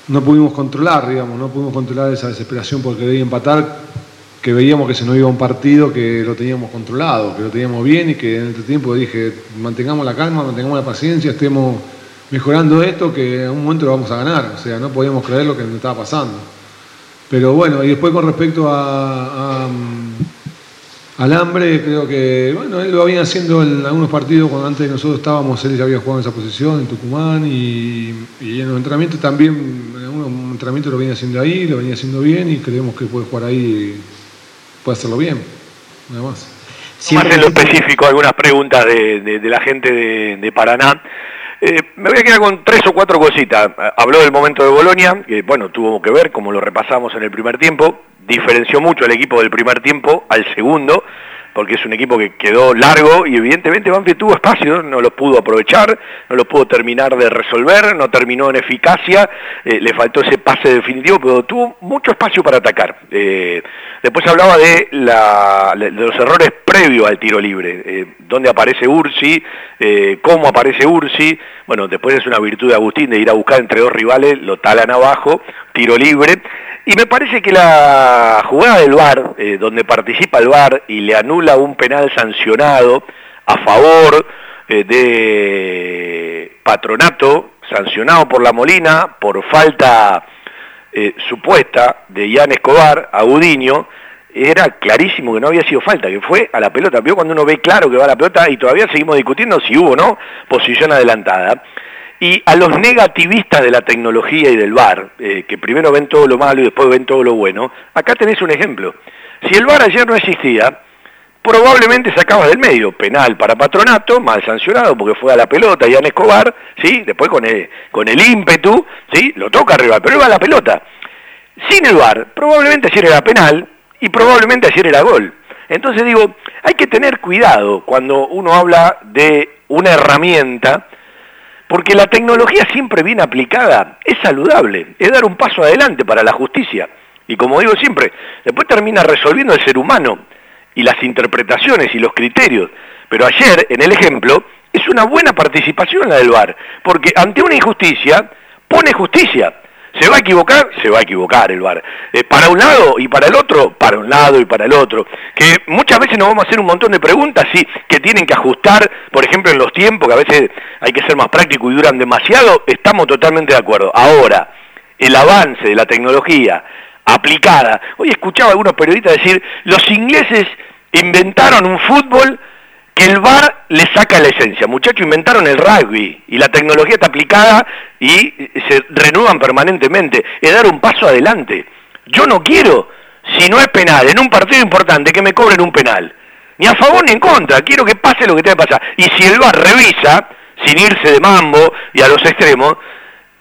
no pudimos controlar, digamos, no pudimos controlar esa desesperación por querer empatar, que veíamos que se nos iba un partido que lo teníamos controlado, que lo teníamos bien y que en este tiempo dije, mantengamos la calma, mantengamos la paciencia, estemos mejorando esto, que en un momento lo vamos a ganar, o sea, no podíamos creer lo que nos estaba pasando. Pero bueno, y después con respecto a, al hambre, creo que, bueno, él lo había haciendo en algunos partidos cuando antes de nosotros estábamos, él ya había jugado en esa posición, en Tucumán, y, y en los entrenamientos también, en algunos entrenamiento lo venía haciendo ahí, lo venía haciendo bien y creemos que puede jugar ahí y puede hacerlo bien, nada más. Más en lo específico, algunas preguntas de, de- de la gente de, de Paraná. Eh, me voy a quedar con tres o cuatro cositas. Habló del momento de Bolonia, que bueno, tuvo que ver, como lo repasamos en el primer tiempo, diferenció mucho el equipo del primer tiempo al segundo, porque es un equipo que quedó largo y evidentemente Banfield tuvo espacio, no lo pudo aprovechar, no lo pudo terminar de resolver, no terminó en eficacia, eh, le faltó ese pase definitivo, pero tuvo mucho espacio para atacar. Eh, después hablaba de, la- de los errores previos al tiro libre, eh, dónde aparece Ursi, eh, cómo aparece Ursi, bueno, después es una virtud de Agustín de ir a buscar entre dos rivales, lo talan abajo, tiro libre, y me parece que la jugada del VAR, eh, donde participa el VAR y le anula un penal sancionado a favor eh, de Patronato, sancionado por la Molina por falta eh, supuesta de Ian Escobar a Gudiño, era clarísimo que no había sido falta, que fue a la pelota. Vio cuando uno ve claro que va a la pelota y todavía seguimos discutiendo si hubo o no posición adelantada. Y a los negativistas de la tecnología y del VAR, eh, que primero ven todo lo malo y después ven todo lo bueno, acá tenés un ejemplo. Si el VAR ayer no existía, probablemente sacabas del medio penal para Patronato, mal sancionado porque fue a la pelota Ian Escobar, ¿sí? después con el, con el ímpetu, ¿sí? lo toca arriba, pero iba a la pelota. Sin el VAR, probablemente ayer era penal y probablemente ayer era gol. Entonces digo, hay que tener cuidado cuando uno habla de una herramienta, porque la tecnología siempre bien aplicada es saludable, es dar un paso adelante para la justicia. Y como digo siempre, después termina resolviendo el ser humano y las interpretaciones y los criterios. Pero ayer, en el ejemplo, es una buena participación la del VAR, porque ante una injusticia pone justicia. ¿Se va a equivocar? Se va a equivocar el VAR. Eh, para un lado y para el otro, para un lado y para el otro. Que muchas veces nos vamos a hacer un montón de preguntas, sí, que tienen que ajustar, por ejemplo, en los tiempos, que a veces hay que ser más práctico y duran demasiado, estamos totalmente de acuerdo. Ahora, el avance de la tecnología aplicada. Hoy escuchaba a algunos periodistas decir, los ingleses inventaron un fútbol que el VAR le saca la esencia. Muchachos, inventaron el rugby y la tecnología está aplicada y se renuevan permanentemente. Es dar un paso adelante. Yo no quiero, si no es penal, en un partido importante, que me cobren un penal. Ni a favor ni en contra. Quiero que pase lo que tenga que pasar. Y si el VAR revisa, sin irse de mambo y a los extremos,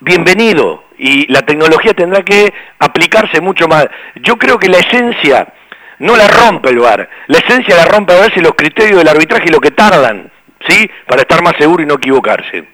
bienvenido. Y la tecnología tendrá que aplicarse mucho más. Yo creo que la esencia no la rompe el VAR. La esencia la rompe a veces los criterios del arbitraje y lo que tardan, ¿sí? Para estar más seguro y no equivocarse.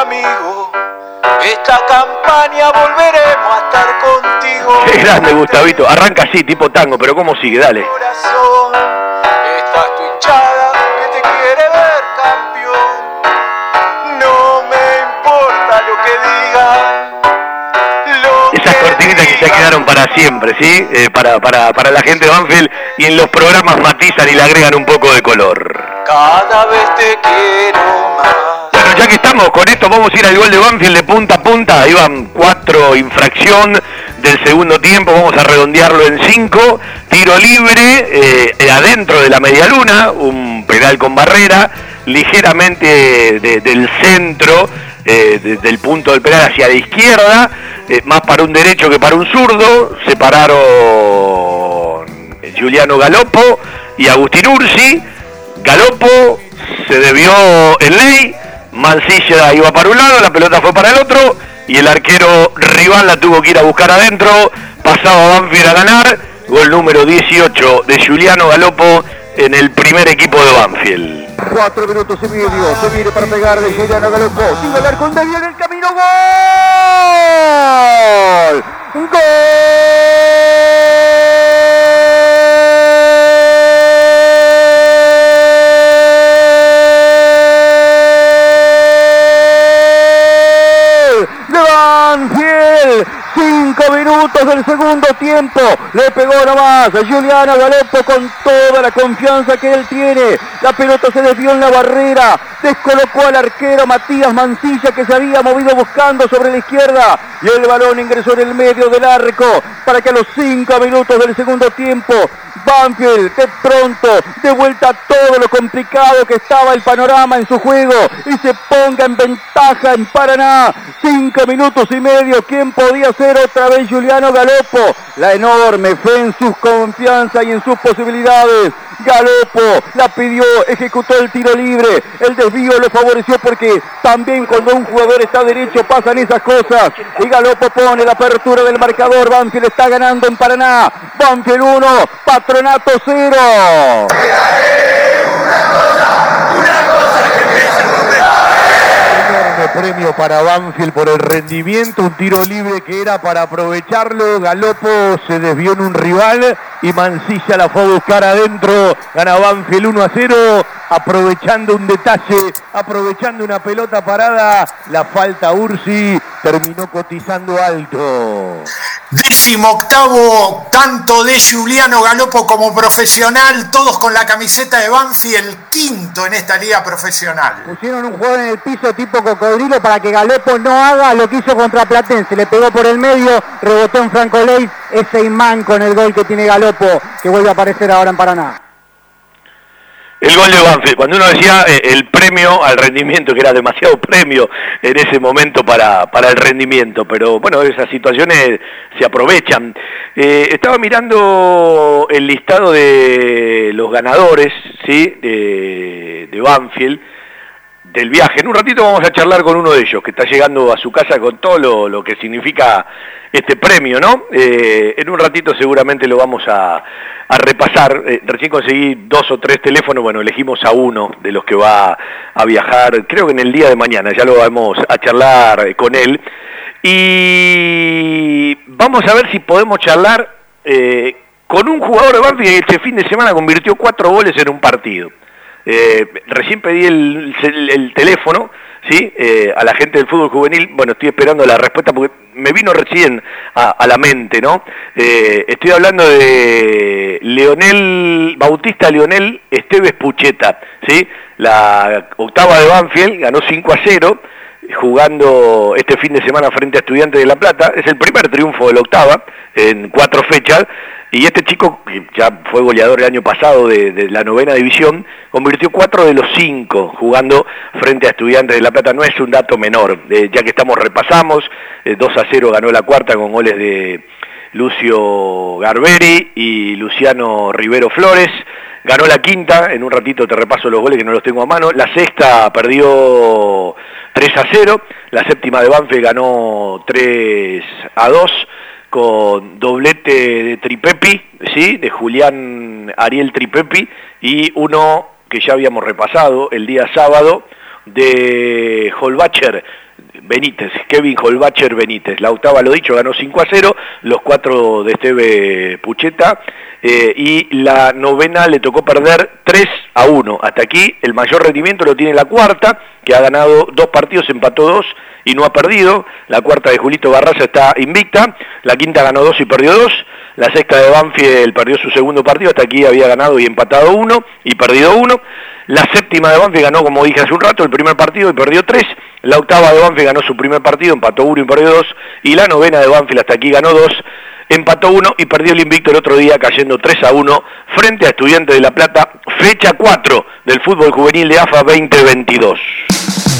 Amigo, esta campaña volveremos a estar contigo. Qué grande, Gustavito. Arranca así, tipo tango, pero ¿cómo sigue? Dale. Corazón, esta es tu hinchada que te quiere ver campeón. No me importa lo que digan. Esas cortinitas que ya quedaron para siempre, ¿sí? Eh, para, para, para la gente de Banfield y en los programas matizan y le agregan un poco de color. Cada vez te quiero más. Ya que estamos con esto, vamos a ir al gol de Banfield de punta a punta. Van cuatro infracción del segundo tiempo, vamos a redondearlo en cinco. Tiro libre, eh, adentro de la media luna, un penal con barrera, ligeramente de- del centro, eh, de- del punto del penal hacia la izquierda, eh, más para un derecho que para un zurdo. Separaron Giuliano Galopo y Agustín Ursi. Galopo se debió en ley, Mancilla iba para un lado, la pelota fue para el otro y el arquero rival la tuvo que ir a buscar adentro, pasaba Banfield a ganar, gol número 18 de Juliano Galopo en el primer equipo de Banfield. Cuatro minutos y medio. Se viene para pegar de Juliano Galopo. Sigue el arco en el camino. ¡Gol! ¡Gol! Del segundo tiempo. Le pegó nomás a Juliano Galopo con toda la confianza que él tiene. La pelota se desvió en la barrera. Descolocó al arquero Matías Mancilla que se había movido buscando sobre la izquierda. Y el balón ingresó en el medio del arco para que a los cinco minutos del segundo tiempo Banfield de pronto de vuelta todo lo complicado que estaba el panorama en su juego y se ponga en ventaja en Paraná. Cinco minutos y medio. ¿Quién podía ser otra vez Juliano Galopo? La enorme fe en sus confianza y en sus posibilidades. Galopo la pidió, ejecutó el tiro libre. El desvío lo favoreció porque también cuando un jugador está derecho pasan esas cosas. Y Galopo pone la apertura del marcador. Banfield está ganando en Paraná. Banfield 1, Patronato 0. Enorme premio para Banfield por el rendimiento, un tiro libre que era para aprovecharlo. Galopo se desvió en un rival y Mancilla la fue a buscar adentro. Gana Banfield 1 a 0, aprovechando un detalle, aprovechando una pelota parada. La falta Ursi terminó cotizando alto. Décimo octavo tanto de Juliano Galopo como profesional, todos con la camiseta de Banfield, quinto en esta liga profesional. Pusieron un jugador en el piso tipo cocodrilo para que Galopo no haga lo que hizo contra Platense. Le pegó por el medio, rebotó en Franco Leis, ese imán con el gol que tiene Galopo, que vuelve a aparecer ahora en Paraná. El gol de Banfield, cuando uno decía eh, el premio al rendimiento, que era demasiado premio en ese momento para, para el rendimiento, pero bueno, esas situaciones se aprovechan. Eh, estaba mirando el listado de los ganadores, ¿sí? De Banfield, del viaje. En un ratito vamos a charlar con uno de ellos, que está llegando a su casa con todo lo, lo que significa este premio, ¿no? Eh, en un ratito seguramente lo vamos a, a repasar. Eh, recién conseguí dos o tres teléfonos, bueno, elegimos a uno de los que va a viajar, creo que en el día de mañana, ya lo vamos a charlar eh, con él. Y vamos a ver si podemos charlar eh, con un jugador de Banfield que este fin de semana convirtió cuatro goles en un partido. Eh, recién pedí el, el- el teléfono, ¿sí? Eh, a la gente del fútbol juvenil, bueno, estoy esperando la respuesta porque me vino recién a, a la mente, ¿no? Eh, estoy hablando de Leonel, Bautista Leonel Esteves Pucheta, ¿sí? La octava de Banfield ganó 5 a 0 jugando este fin de semana frente a Estudiantes de La Plata. Es el primer triunfo de la octava en cuatro fechas. Y este chico, que ya fue goleador el año pasado de, la novena división, convirtió cuatro de los cinco jugando frente a Estudiantes de La Plata. No es un dato menor, eh, ya que estamos repasamos, eh, 2 a 0 ganó la cuarta con goles de Lucio Garberi y Luciano Rivero Flores. Ganó la quinta, en un ratito te repaso los goles que no los tengo a mano. La sexta perdió 3 a 0. La séptima de Banfield ganó 3 a 2 con doblete de Tripepi, ¿sí? de Julián Ariel Tripepi y uno que ya habíamos repasado el día sábado de Holbacher Benítez, Kevin Holbacher Benítez. La octava, lo dicho, ganó 5 a 0, los cuatro de Esteve Pucheta, eh, y la novena le tocó perder 3 a 1. Hasta aquí el mayor rendimiento lo tiene la cuarta, que ha ganado dos partidos, empató dos y no ha perdido. La cuarta de Julito Barraza está invicta, la quinta ganó dos y perdió dos. La sexta de Banfield perdió su segundo partido, hasta aquí había ganado y empatado uno y perdido uno. La séptima de Banfield ganó, como dije hace un rato, el primer partido y perdió tres. La octava de Banfield ganó su primer partido, empató uno y perdió dos. Y la novena de Banfield hasta aquí ganó dos, empató uno y perdió el invicto el otro día cayendo 3 a 1 frente a Estudiantes de La Plata, fecha 4 del fútbol juvenil de AFA 2022.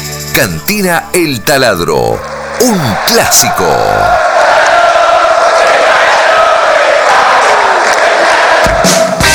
Cantina El Taladro, un clásico.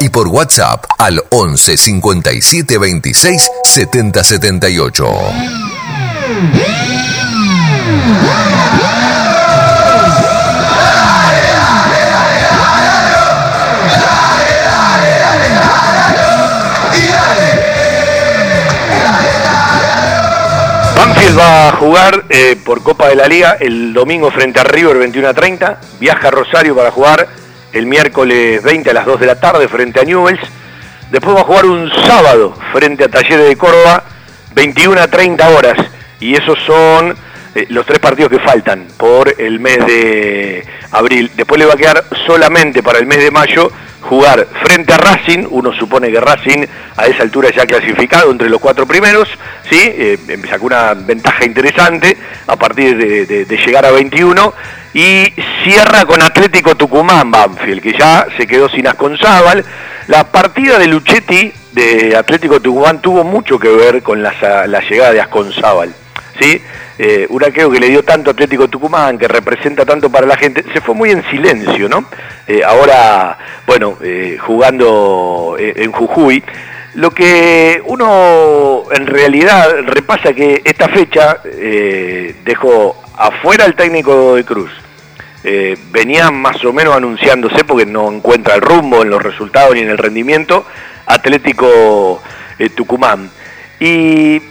y por WhatsApp al 11 57 26 70 78. Banfield va a jugar eh, por Copa de la Liga el domingo frente a River 21 a 30. Viaja a Rosario para jugar el miércoles 20 a las 2 de la tarde frente a Newells. Después va a jugar un sábado frente a Talleres de Córdoba 21 a 30 horas. Y esos son eh, los tres partidos que faltan por el mes de abril. Después le va a quedar solamente para el mes de mayo jugar frente a Racing, uno supone que Racing a esa altura ya ha clasificado entre los cuatro primeros, ¿sí? Eh, sacó una ventaja interesante a partir de, llegar a 21 y cierra con Atlético Tucumán Banfield, que ya se quedó sin Asconzábal. La partida de Luchetti de Atlético Tucumán tuvo mucho que ver con la, la llegada de Asconzábal, ¿sí? Eh, que le dio tanto Atlético Tucumán, que representa tanto para la gente, se fue muy en silencio, ¿no? Eh, ahora, bueno, eh, jugando eh, en Jujuy, lo que uno en realidad repasa que esta fecha dejó afuera al técnico de Cruz. Venía más o menos anunciándose porque no encuentra el rumbo en los resultados ni en el rendimiento Atlético Tucumán. Y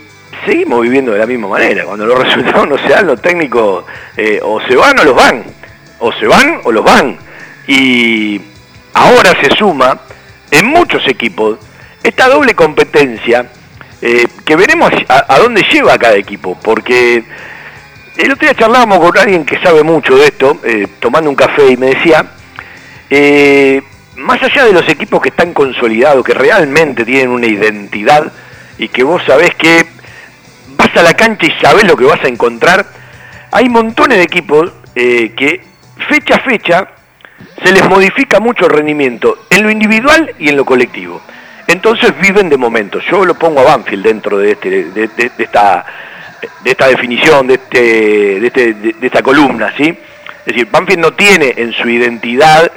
seguimos viviendo de la misma manera. Cuando los resultados no se dan, los técnicos eh, o se van o los van. O se van o los van. Y ahora se suma en muchos equipos esta doble competencia eh, que veremos a, dónde lleva cada equipo. Porque el otro día charlábamos con alguien que sabe mucho de esto, eh, tomando un café, y me decía, más allá de los equipos que están consolidados, que realmente tienen una identidad y que vos sabés que vas a la cancha y sabés lo que vas a encontrar, hay montones de equipos eh, que fecha a fecha se les modifica mucho el rendimiento en lo individual y en lo colectivo. Entonces viven de momentos. Yo lo pongo a Banfield dentro de, este, de, de- de esta, de esta definición, de, este, este- de esta columna, ¿sí? Es decir, Banfield no tiene en su identidad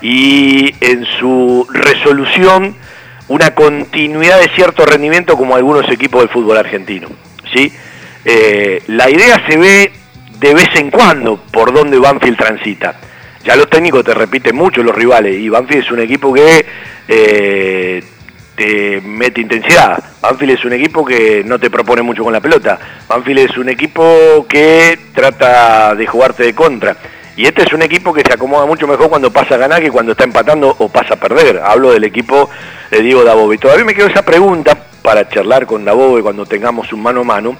y en su resolución una continuidad de cierto rendimiento como algunos equipos del fútbol argentino, ¿sí? Eh, la idea se ve de vez en cuando por donde Banfield transita. Ya los técnicos te repiten mucho los rivales y Banfield es un equipo que eh, te mete intensidad. Banfield es un equipo que no te propone mucho con la pelota. Banfield es un equipo que trata de jugarte de contra. Y este es un equipo que se acomoda mucho mejor cuando pasa a ganar que cuando está empatando o pasa a perder. Hablo del equipo de Diego Dabove. Todavía me quedo esa pregunta para charlar con Dabove cuando tengamos un mano a mano.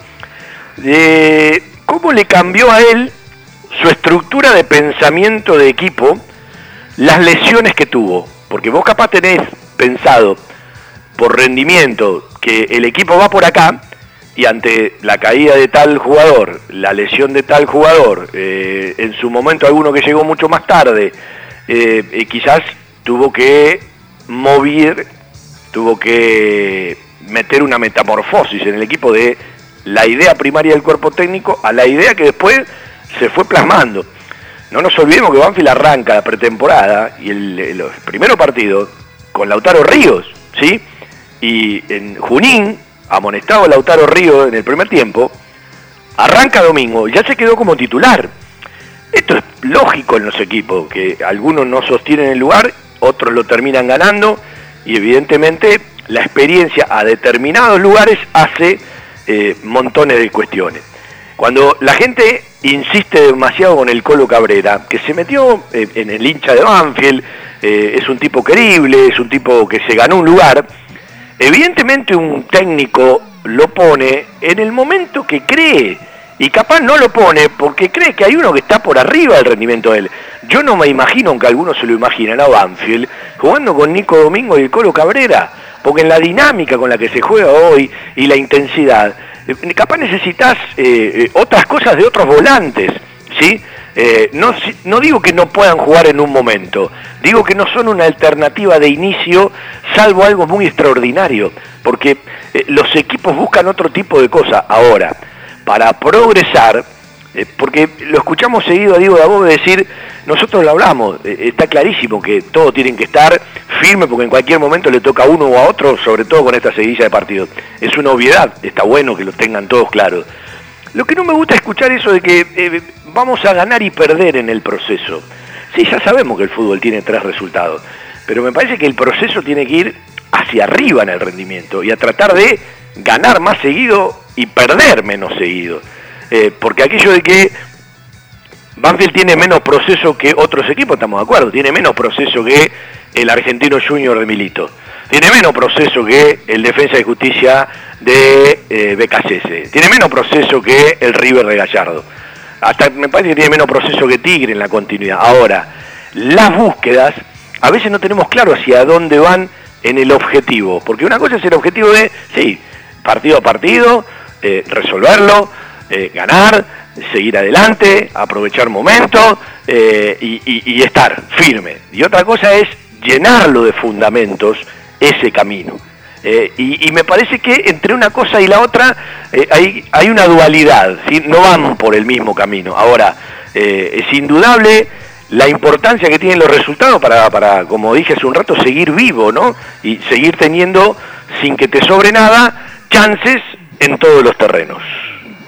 De cómo le cambió a él su estructura de pensamiento de equipo las lesiones que tuvo. Porque vos capaz tenés pensado por rendimiento que el equipo va por acá y ante la caída de tal jugador, la lesión de tal jugador, eh, en su momento alguno que llegó mucho más tarde, eh, eh, quizás tuvo que mover, tuvo que meter una metamorfosis en el equipo de la idea primaria del cuerpo técnico a la idea que después se fue plasmando. No nos olvidemos que Banfield arranca la pretemporada y el, el- los primeros partidos con Lautaro Ríos, ¿sí? Y en Junín, amonestado Lautaro Ríos en el primer tiempo, arranca domingo, ya se quedó como titular. Esto es lógico en los equipos, que algunos no sostienen el lugar, otros lo terminan ganando y evidentemente la experiencia a determinados lugares hace eh, montones de cuestiones. Cuando la gente insiste demasiado con el Colo Cabrera, que se metió eh, en el hincha de Banfield, eh, es un tipo querible, es un tipo que se ganó un lugar, evidentemente un técnico lo pone en el momento que cree y capaz no lo pone porque cree que hay uno que está por arriba del rendimiento de él. Yo no me imagino, aunque algunos se lo imaginan, a Banfield jugando con Nico Domingo y el Colo Cabrera, porque en la dinámica con la que se juega hoy y la intensidad, eh, capaz necesitas eh, eh, otras cosas de otros volantes, ¿sí? Eh, no, no digo que no puedan jugar en un momento, digo que no son una alternativa de inicio, salvo algo muy extraordinario, porque eh, los equipos buscan otro tipo de cosas. Ahora, para progresar, eh, porque lo escuchamos seguido a Diego Dabove decir, nosotros lo hablamos, eh, está clarísimo que todos tienen que estar firmes porque en cualquier momento le toca a uno o a otro, sobre todo con esta seguilla de partidos. Es una obviedad, está bueno que lo tengan todos claros. Lo que no me gusta es escuchar eso de que eh, vamos a ganar y perder en el proceso. Sí, ya sabemos que el fútbol tiene tres resultados, pero me parece que el proceso tiene que ir hacia arriba en el rendimiento y a tratar de ganar más seguido y perder menos seguido. Eh, porque aquello de que Banfield tiene menos proceso que otros equipos, estamos de acuerdo, tiene menos proceso que el argentino junior de Milito, tiene menos proceso que el defensa de justicia de eh, tiene menos proceso que el River de Gallardo, hasta me parece que tiene menos proceso que Tigre en la continuidad. Ahora, las búsquedas, a veces no tenemos claro hacia dónde van en el objetivo, porque una cosa es el objetivo de, sí, partido a partido, eh, resolverlo, eh, ganar, seguir adelante, aprovechar momentos eh, y, estar firme. Y otra cosa es llenarlo de fundamentos ese camino. Eh, y, me parece que entre una cosa y la otra eh, hay, hay una dualidad, no van por el mismo camino. Ahora, es indudable la importancia que tienen los resultados para, para, como dije hace un rato, seguir vivo, ¿no? Y seguir teniendo, sin que te sobre nada, chances en todos los terrenos.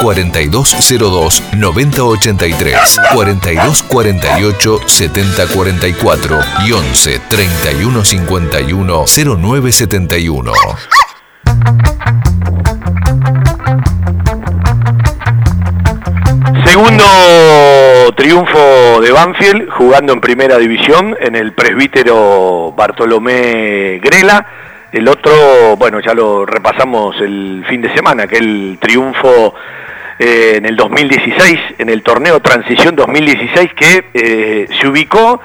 4202-9083, 4248-7044 y 11 3151 0971. Segundo triunfo de Banfield jugando en primera división en el presbítero Bartolomé Grela. El otro, bueno, ya lo repasamos el fin de semana, que el triunfo eh, en el 2016, en el torneo Transición 2016, que eh, se ubicó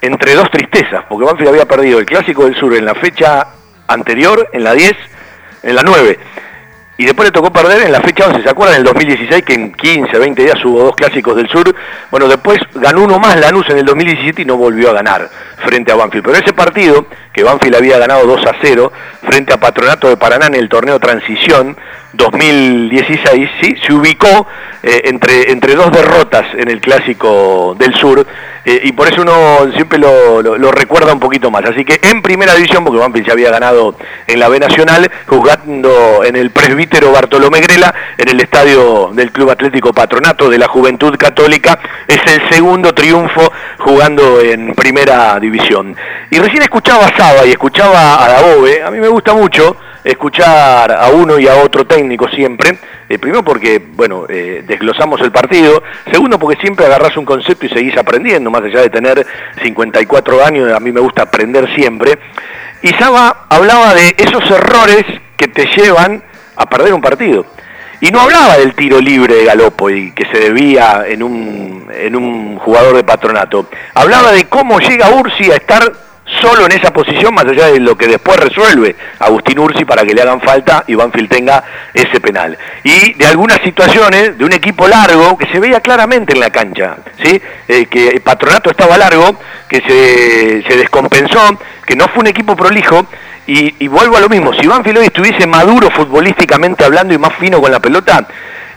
entre dos tristezas, porque Banfield había perdido el Clásico del Sur en la fecha anterior, en la 10, en la 9. Y después le tocó perder en la fecha 11, ¿se acuerdan? En el 2016, que en 15, 20 días hubo dos clásicos del sur. Bueno, después ganó uno más Lanús en el 2017 y no volvió a ganar. Frente a Banfield. Pero ese partido, que Banfield había ganado 2 a 0 frente a Patronato de Paraná en el torneo Transición 2016, sí, se ubicó eh, entre, entre dos derrotas en el Clásico del Sur eh, y por eso uno siempre lo, recuerda un poquito más. Así que en primera división, porque Banfield ya había ganado en la B Nacional, jugando en el presbítero Bartolomé Grela, en el estadio del Club Atlético Patronato de la Juventud Católica, es el segundo triunfo jugando en primera división. Y recién escuchaba a Saba y escuchaba a Dabove, a mí me gusta mucho escuchar a uno y a otro técnico siempre. Eh, primero porque, bueno, eh, desglosamos el partido. Segundo porque siempre agarras un concepto y seguís aprendiendo, más allá de tener 54 años, a mí me gusta aprender siempre. Y Saba hablaba de esos errores que te llevan a perder un partido. Y no hablaba del tiro libre de Galopo y que se debía en un, en un jugador de patronato. Hablaba de cómo llega Ursi a estar solo en esa posición, más allá de lo que después resuelve Agustín Ursi para que le hagan falta y Banfield tenga ese penal. Y de algunas situaciones de un equipo largo que se veía claramente en la cancha, ¿sí? Eh, que el patronato estaba largo, que se, se descompensó, que no fue un equipo prolijo. Y, y vuelvo a lo mismo, si Banfield hoy estuviese maduro futbolísticamente hablando y más fino con la pelota,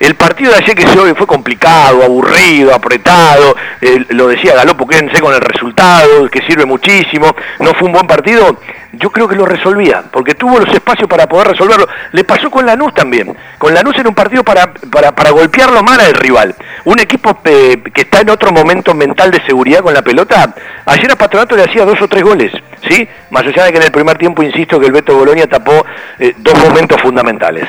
el partido de ayer que se fue complicado, aburrido, apretado, eh, lo decía Galopo, quédense con el resultado, que sirve muchísimo, no fue un buen partido, yo creo que lo resolvía, porque tuvo los espacios para poder resolverlo. Le pasó con Lanús también. Con Lanús era un partido para, para, para golpearlo mal al rival. Un equipo eh, que está en otro momento mental de seguridad con la pelota, ayer a Patronato le hacía dos o tres goles, ¿sí? Más allá de que en el primer tiempo, insisto, que el Beto Bolonia tapó eh, dos momentos fundamentales.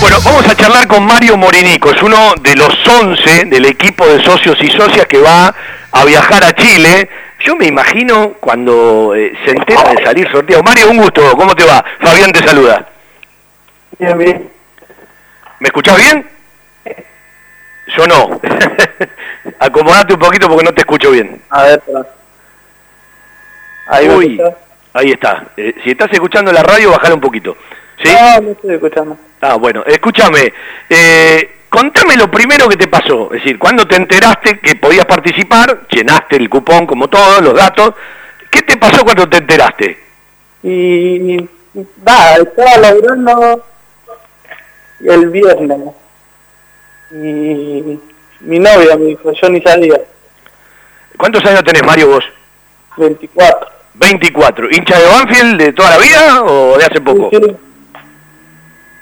Bueno, vamos a charlar con Mario Morinico, es uno de los 11 del equipo de socios y socias que va a viajar a Chile. Yo me imagino cuando eh, se entera de salir sorteado. Mario, un gusto, ¿cómo te va? Fabián te saluda. Bien, bien. ¿Me escuchás bien? Yo no. Acomodate un poquito porque no te escucho bien. A ver, espera. Ahí Uy. Ahí está. Eh, si estás escuchando la radio, bajala un poquito. ¿Sí? No, no estoy escuchando. Ah, bueno, escúchame. Eh, contame lo primero que te pasó. Es decir, cuando te enteraste que podías participar, llenaste el cupón como todos, los datos. ¿Qué te pasó cuando te enteraste? Y nada, estaba laburando el viernes. Y mi novia me dijo, yo ni sabía. ¿Cuántos años tenés, Mario, vos? 24. 24. ¿Hincha de Banfield de toda la vida o de hace poco?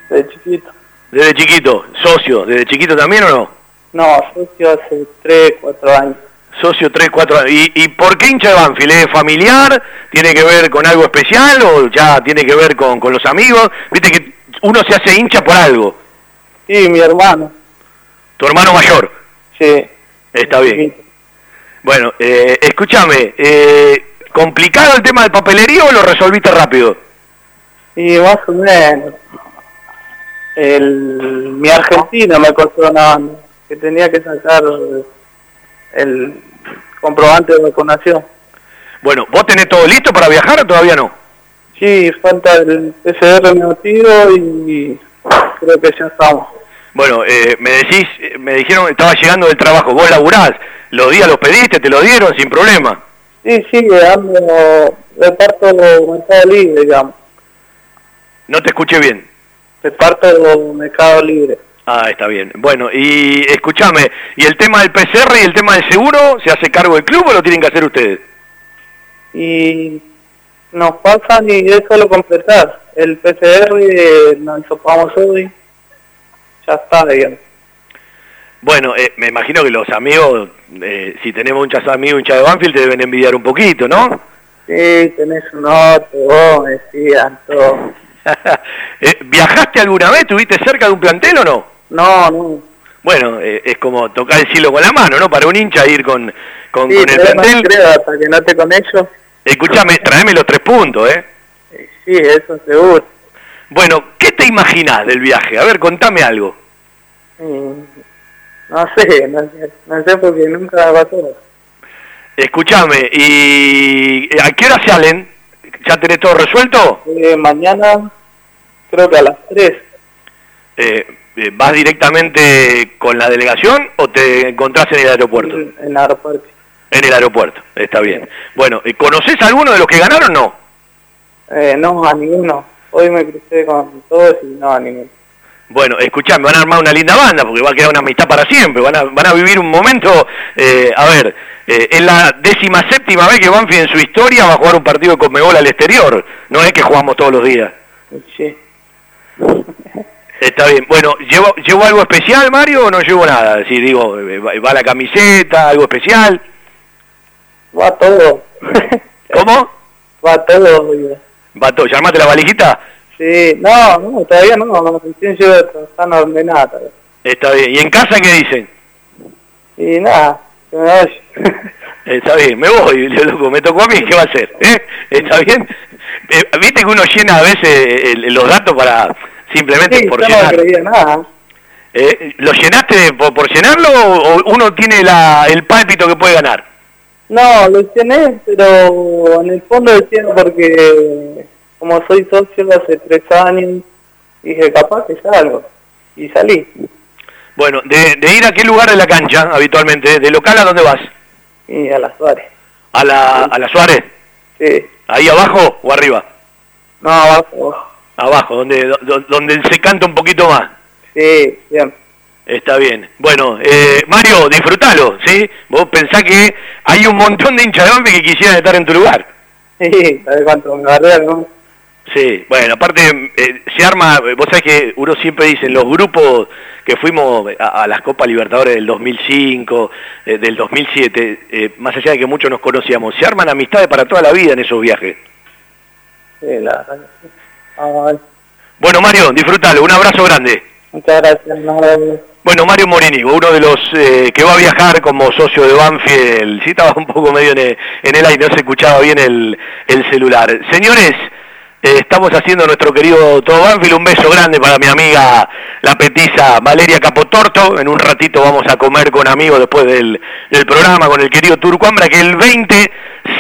De chiquito. Desde chiquito. ¿Socio? ¿Desde chiquito también o no? No, socio hace 3, 4 años. Socio 3, 4 años. ¿Y, ¿Y por qué hincha de Banfield? ¿Es familiar? ¿Tiene que ver con algo especial o ya tiene que ver con, con los amigos? Viste que uno se hace hincha por algo. Sí, mi hermano. ¿Tu hermano mayor? Sí. Está bien. Bueno, eh, escúchame, eh, ¿complicado el tema del papelerío o lo resolviste rápido? Y más o menos. El, mi argentino me costó más, que tenía que sacar el comprobante de vacunación. Bueno, ¿vos tenés todo listo para viajar o todavía no? Sí, falta el PCR negativo y creo que ya estamos. Bueno, eh, me decís, eh, me dijeron que estaba llegando del trabajo, vos laburás, los días los pediste, te los dieron sin problema. Sí, sí, ando, reparto Mercado Libre, digamos. No te escuché bien. Reparto Mercado Libre. Ah, está bien. Bueno, y escúchame, ¿y el tema del PCR y el tema del seguro se hace cargo del club o lo tienen que hacer ustedes? Y nos pasan y es solo completar. El PCR eh, nos topamos hoy. Ya está, digamos. Bueno, eh, me imagino que los amigos, eh, si tenemos muchos amigos hinchas de Banfield, te deben envidiar un poquito, ¿no? Sí, tenés un otro, vos, me todo. Eh, ¿Viajaste alguna vez? ¿Tuviste cerca de un plantel o no? No, no. Bueno, eh, es como tocar el cielo con la mano, ¿no? Para un hincha ir con, con, Sí, con el pero no plantel. creo hasta que no esté con ellos. Escúchame, tráeme los tres puntos, ¿eh? Sí, eso seguro. Bueno, ¿qué te imaginás del viaje? A ver, contame algo. Mm, No sé, no sé, no sé porque nunca pasó. Escúchame, ¿y a qué hora salen? ¿Ya tenés todo resuelto? Eh, mañana creo que a las 3. Eh, ¿Vas directamente con la delegación o te encontrás en el aeropuerto? En el aeropuerto. En el aeropuerto, está bien. Bueno, ¿y ¿conoces a alguno de los que ganaron no? Eh, no, a ninguno. Hoy me crucé con todos y no, a ninguno. Bueno, escuchame, van a armar una linda banda porque va a quedar una amistad para siempre. Van a, van a vivir un momento, eh, a ver, eh, es la décima séptima vez que Banfield en su historia va a jugar un partido con Conmebol al exterior. No es que jugamos todos los días. Sí. Está bien. Bueno, ¿llevo, ¿llevo algo especial, Mario, o no llevo nada? Si digo, eh, va, la camiseta, algo especial. Va todo. ¿Cómo? Va todo. Va todo. ¿Llamaste la valijita? Sí, no, no, todavía no, no, recién llevo están ordenadas. todavía. Está bien. ¿Y en casa qué dicen? Y nada, que me vaya. Está bien, me voy, loco, me tocó a mí, ¿qué va a hacer? ¿Eh? ¿Está bien? Eh, Viste que uno llena a veces eh, los datos para simplemente Sí, por yo llenar. no creía nada. Eh, ¿Lo llenaste por, por llenarlo o uno tiene la, el pálpito que puede ganar? No, lo llené, pero en el fondo decía porque como soy socio hace tres años, dije capaz que salgo. Y salí. Bueno, de, de ir a qué lugar de la cancha habitualmente, de local a dónde vas? Y a las Suárez. ¿A la, a la Suárez? Sí. ¿Ahí abajo o arriba? No, abajo. abajo. Donde, do- donde se canta un poquito más. Sí, bien. Está bien. Bueno, eh, Mario, disfrútalo, ¿sí? Vos pensás que hay un montón de hinchas de que quisieran estar en tu lugar. Sí, ¿sabes cuánto me agarré, no? Sí, bueno, aparte eh, se arma, vos sabés que uno siempre dice, en los grupos que fuimos a, a las Copas Libertadores del 2005, eh, del 2007, eh, más allá de que muchos nos conocíamos, se arman amistades para toda la vida en esos viajes. Sí, la. Bueno, Mario, disfrútalo, un abrazo grande. Muchas gracias. vemos. Bueno, Mario Morini, uno de los eh, que va a viajar como socio de Banfield, sí estaba un poco medio en el, en el aire, no se escuchaba bien el, el celular. Señores, eh, estamos haciendo nuestro querido Todo Banfield, un beso grande para mi amiga la petiza Valeria Capotorto, en un ratito vamos a comer con amigos después del, del programa con el querido Turco Ambra, que el 20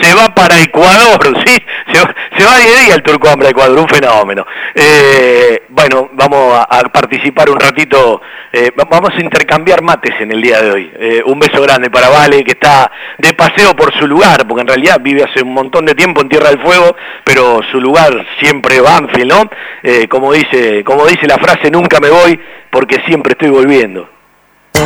se va para Ecuador, ¿sí? Se va, se va 10 días el Turco Ambra a Ecuador, un fenómeno. Eh, bueno, vamos a, participar un ratito, eh, va- vamos a intercambiar mates en el día de hoy. Eh, un beso grande para Vale, que está de paseo por su lugar, porque en realidad vive hace un montón de tiempo en Tierra del Fuego, pero su lugar siempre Banfield, ¿no? Eh, como, dice, como dice la frase, nunca me voy porque siempre estoy volviendo.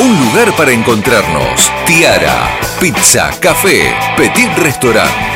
Un lugar para encontrarnos. Tiara, pizza, café, petit restaurant.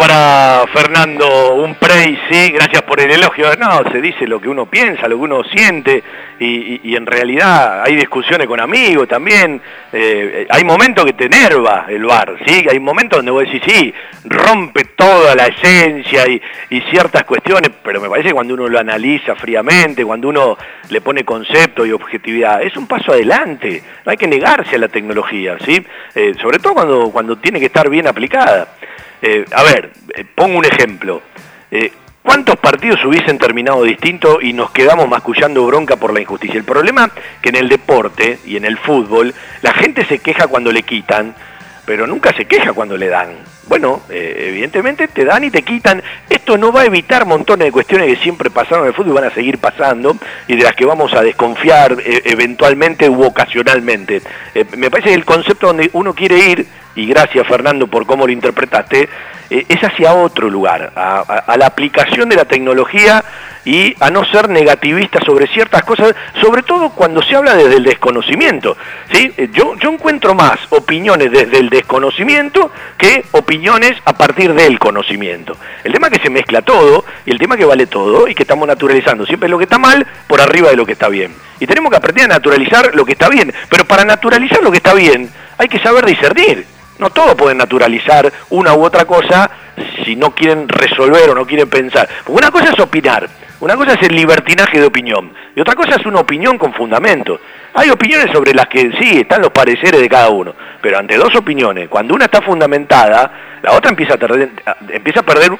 Para Fernando, un praise, sí, gracias por el elogio. No, se dice lo que uno piensa, lo que uno siente, y, en realidad hay discusiones con amigos también. Eh, hay momentos que te enerva el bar, ¿sí? Hay momentos donde vos decís, sí, rompe toda la esencia y, y ciertas cuestiones, pero me parece que cuando uno lo analiza fríamente, cuando uno le pone concepto y objetividad, es un paso adelante. No hay que negarse a la tecnología, ¿sí? Eh, sobre todo cuando, cuando tiene que estar bien aplicada. Eh, a ver, eh, pongo un ejemplo. Eh, ¿Cuántos partidos hubiesen terminado distinto y nos quedamos mascullando bronca por la injusticia? El problema que en el deporte y en el fútbol la gente se queja cuando le quitan, pero nunca se queja cuando le dan. Bueno, eh, evidentemente te dan y te quitan. No va a evitar montones de cuestiones que siempre pasaron en el fútbol y van a seguir pasando y de las que vamos a desconfiar eh, eventualmente u ocasionalmente. Eh, me parece que el concepto donde uno quiere ir y gracias Fernando por cómo lo interpretaste, eh, es hacia otro lugar, a, la aplicación de la tecnología y a no ser negativista sobre ciertas cosas, sobre todo cuando se habla desde el desconocimiento. ¿sí? Yo, yo encuentro más opiniones desde el desconocimiento que opiniones a partir del conocimiento. El tema es que se mezcla todo y el tema es que vale todo y que estamos naturalizando siempre lo que está mal por arriba de lo que está bien. Y tenemos que aprender a naturalizar lo que está bien, pero para naturalizar lo que está bien hay que saber discernir. No todos pueden naturalizar una u otra cosa si no quieren resolver o no quieren pensar. Porque una cosa es opinar, una cosa es el libertinaje de opinión y otra cosa es una opinión con fundamento. Hay opiniones sobre las que sí están los pareceres de cada uno, pero ante dos opiniones, cuando una está fundamentada, la otra empieza a, empieza a perder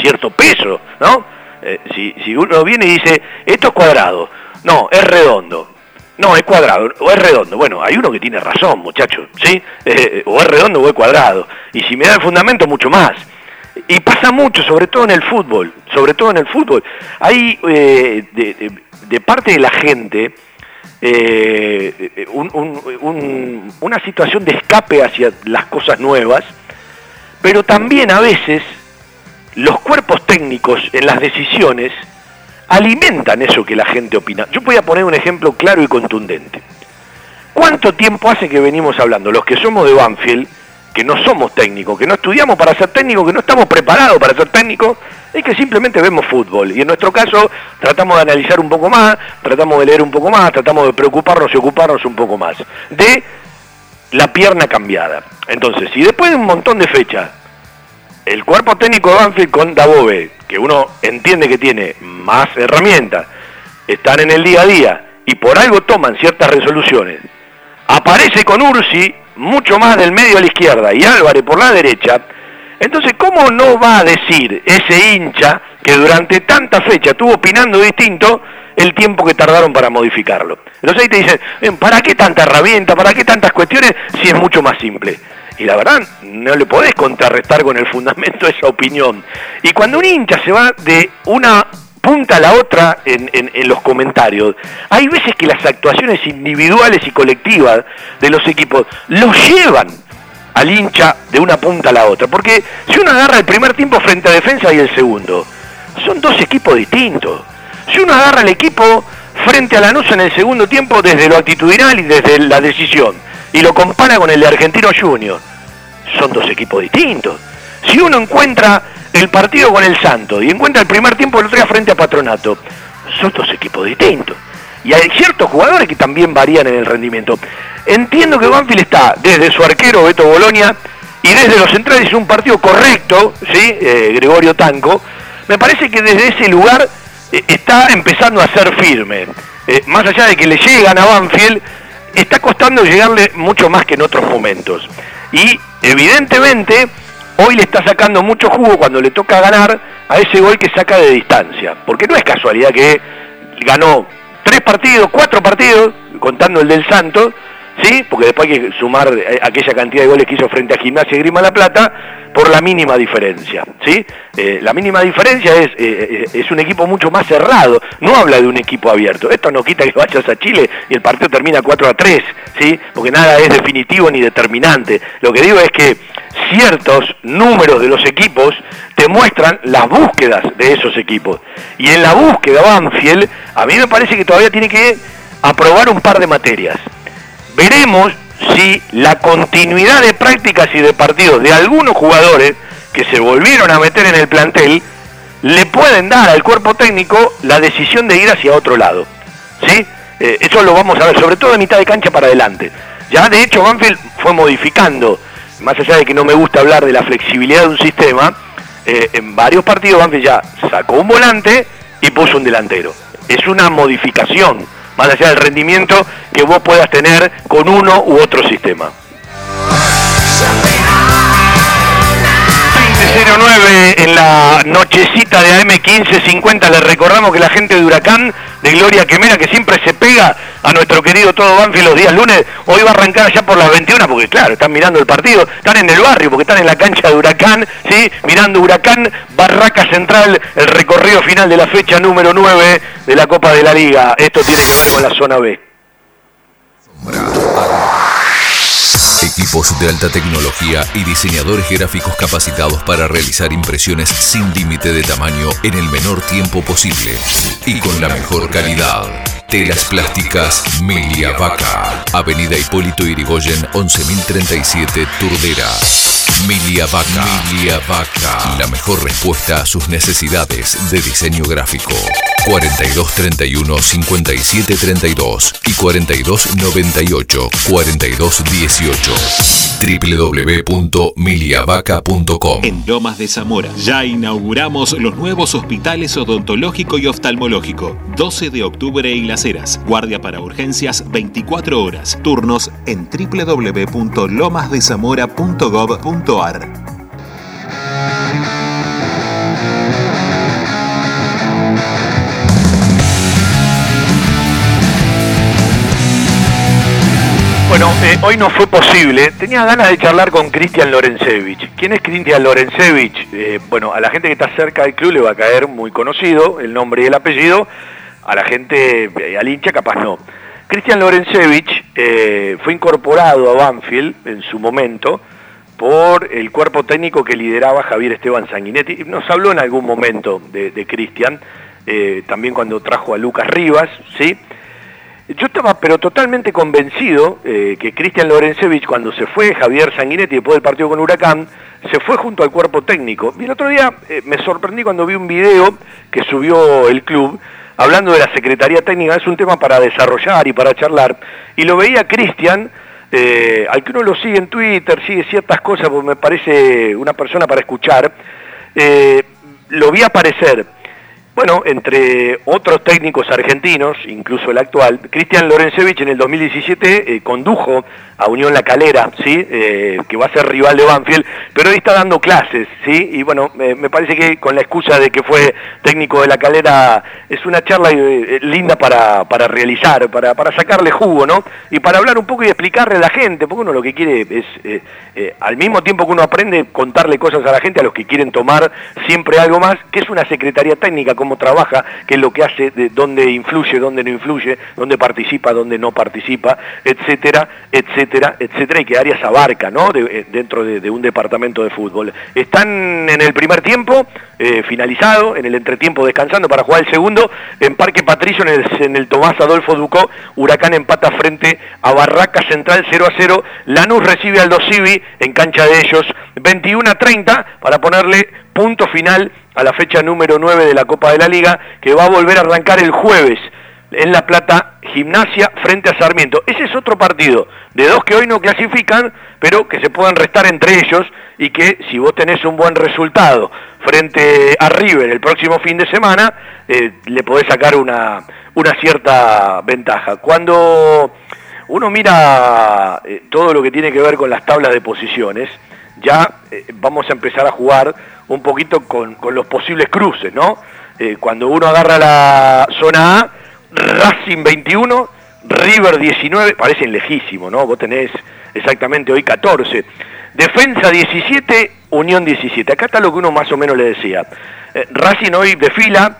cierto peso, ¿no? Eh, si, uno viene y dice, esto es cuadrado, no, es redondo, no, es cuadrado o es redondo. Bueno, hay uno que tiene razón, muchachos, ¿sí? Eh, o es redondo o es cuadrado. Y si me da el fundamento, mucho más. Y pasa mucho, sobre todo en el fútbol, sobre todo en el fútbol. Hay eh, de, parte de la gente un- un- un- una situación de escape hacia las cosas nuevas, pero también a veces los cuerpos técnicos en las decisiones alimentan eso que la gente opina. Yo voy a poner un ejemplo claro y contundente. ¿Cuánto tiempo hace que venimos hablando, los que somos de Banfield, que no somos técnicos, que no estudiamos para ser técnicos, que no estamos preparados para ser técnicos, es que simplemente vemos fútbol? Y en nuestro caso tratamos de analizar un poco más, tratamos de leer un poco más, tratamos de preocuparnos y ocuparnos un poco más de la pierna cambiada. Entonces, si después de un montón de fechas el cuerpo técnico de Banfield con Dabove, que uno entiende que tiene más herramientas, están en el día a día y por algo toman ciertas resoluciones, aparece con Ursi mucho más del medio a la izquierda y Álvarez por la derecha, entonces ¿cómo no va a decir ese hincha que durante tanta fecha estuvo opinando distinto el tiempo que tardaron para modificarlo? Entonces ahí te dicen, "Ven, ¿para qué tanta herramienta? ¿Para qué tantas cuestiones si es mucho más simple? Y la verdad, no le podés contrarrestar con el fundamento esa opinión. Y cuando un hincha se va de una punta a la otra en, en- los comentarios, hay veces que las actuaciones individuales y colectivas de los equipos los llevan al hincha de una punta a la otra. Porque si uno agarra el primer tiempo frente a defensa y el segundo, son dos equipos distintos. Si uno agarra el equipo frente a Lanús en el segundo tiempo desde lo actitudinal y desde la decisión, y lo compara con el de Argentino Junior, son dos equipos distintos. Si uno encuentra el partido con el Santo y encuentra el primer tiempo del otro día frente a Patronato, son dos equipos distintos. Y hay ciertos jugadores que también varían en el rendimiento. Entiendo que Banfield está desde su arquero Beto Bolonia y desde los centrales es un partido correcto, ¿sí? Eh, Gregorio Tanco. Me parece que desde ese lugar eh, está empezando a ser firme. Eh, más allá de que le llegan a Banfield, está costando llegarle mucho más que en otros momentos. Y evidentemente hoy le está sacando mucho jugo cuando le toca ganar a ese gol que saca de distancia. Porque no es casualidad que ganó tres partidos, cuatro partidos, contando el del Santos, ¿sí? Porque después hay que sumar eh, aquella cantidad de goles que hizo frente a Gimnasia y Grima La Plata por la mínima diferencia, ¿sí? Eh, la mínima diferencia es, eh, es un equipo mucho más cerrado, no habla de un equipo abierto. Esto no quita que vayas a Chile y el partido termina 4 a 3, ¿sí? Porque nada es definitivo ni determinante. Lo que digo es que ciertos números de los equipos te muestran las búsquedas de esos equipos. Y en la búsqueda Banfield, a mí me parece que todavía tiene que aprobar un par de materias. Veremos si la continuidad de prácticas y de partidos de algunos jugadores que se volvieron a meter en el plantel le pueden dar al cuerpo técnico la decisión de ir hacia otro lado. ¿Sí? Eh, eso lo vamos a ver, sobre todo de mitad de cancha para adelante. Ya de hecho Banfield fue modificando, más allá de que no me gusta hablar de la flexibilidad de un sistema, eh, en varios partidos Banfield ya sacó un volante y puso un delantero. Es una modificación, más allá del rendimiento que vos puedas tener con uno u otro sistema. 09 en la nochecita de AM1550. Les recordamos que la gente de Huracán, de Gloria Quemera, que siempre se pega a nuestro querido todo Banfield los días lunes, hoy va a arrancar allá por las 21, porque claro, están mirando el partido, están en el barrio, porque están en la cancha de Huracán, ¿sí? Mirando Huracán, Barraca Central, el recorrido final de la fecha número 9 de la Copa de la Liga. Esto tiene que ver con la zona B. Equipos de alta tecnología y diseñadores gráficos capacitados para realizar impresiones sin límite de tamaño en el menor tiempo posible y con la mejor calidad. Telas Plásticas Milia Vaca. Avenida Hipólito Irigoyen 11037 Turdera. Milia Vaca. Milia Vaca. La mejor respuesta a sus necesidades de diseño gráfico. 4231 5732 y 4298 4218 www.miliavaca.com En Lomas de Zamora ya inauguramos los nuevos hospitales odontológico y oftalmológico. 12 de octubre y Las Heras. Guardia para urgencias 24 horas. Turnos en www.lomasdezamora.gov.ar. Bueno, eh, hoy no fue posible. Tenía ganas de charlar con Cristian Lorencevich. ¿Quién es Cristian Lorencevich? Eh, bueno, a la gente que está cerca del club le va a caer muy conocido el nombre y el apellido. A la gente, eh, al hincha capaz no. Cristian Lorencevich fue incorporado a Banfield en su momento por el cuerpo técnico que lideraba Javier Esteban Sanguinetti. Nos habló en algún momento de, de Cristian, también cuando trajo a Lucas Rivas, ¿sí? Yo estaba pero totalmente convencido eh, que Cristian Lorencevich cuando se fue Javier Sanguinetti después del partido con Huracán, se fue junto al cuerpo técnico. Y el otro día eh, me sorprendí cuando vi un video que subió el club hablando de la Secretaría Técnica, es un tema para desarrollar y para charlar, y lo veía Cristian, eh, al que uno lo sigue en Twitter, sigue ciertas cosas, porque me parece una persona para escuchar, lo vi aparecer bueno, entre otros técnicos argentinos, incluso el actual, Cristian Lorencevich en el 2017 eh, condujo a Unión La Calera, ¿sí? Eh, que va a ser rival de Banfield, pero hoy está dando clases, ¿sí? y bueno, me parece que con la excusa de que fue técnico de La Calera es una charla eh, linda para, para realizar, para, para, sacarle jugo, ¿no? Y para hablar un poco y explicarle a la gente, porque uno lo que quiere es, al mismo tiempo que uno aprende, contarle cosas a la gente, a los que quieren tomar siempre algo más, que es una secretaría técnica, cómo trabaja, qué es lo que hace, de dónde influye, dónde no influye, dónde participa, dónde no participa, etcétera, etcétera, etcétera, y qué áreas abarca, ¿no? Eh, dentro de, un departamento de fútbol. Están en el primer tiempo, eh, finalizado, en el entretiempo descansando para jugar el segundo, en Parque Patricio, en el, en el Tomás Adolfo Ducó, Huracán empata frente a Barraca Central 0 a 0, Lanús recibe al Dosivi en cancha de ellos, 21 a 30 para ponerle punto final a la fecha número 9 de la Copa de la Liga, que va a volver a arrancar el jueves en La Plata, Gimnasia frente a Sarmiento. Ese es otro partido, de dos que hoy no clasifican, pero que se puedan restar entre ellos y que si vos tenés un buen resultado frente a River el próximo fin de semana, eh, le podés sacar una, una cierta ventaja. Cuando uno mira eh, todo lo que tiene que ver con las tablas de posiciones, ya eh, vamos a empezar a jugar un poquito con, los posibles cruces, ¿no? Cuando uno agarra la zona A, Racing 21, River 19, parecen lejísimo, ¿no? Vos tenés exactamente hoy 14. Defensa 17, Unión 17. Acá está lo que uno más o menos le decía. Eh, Racing hoy desfila,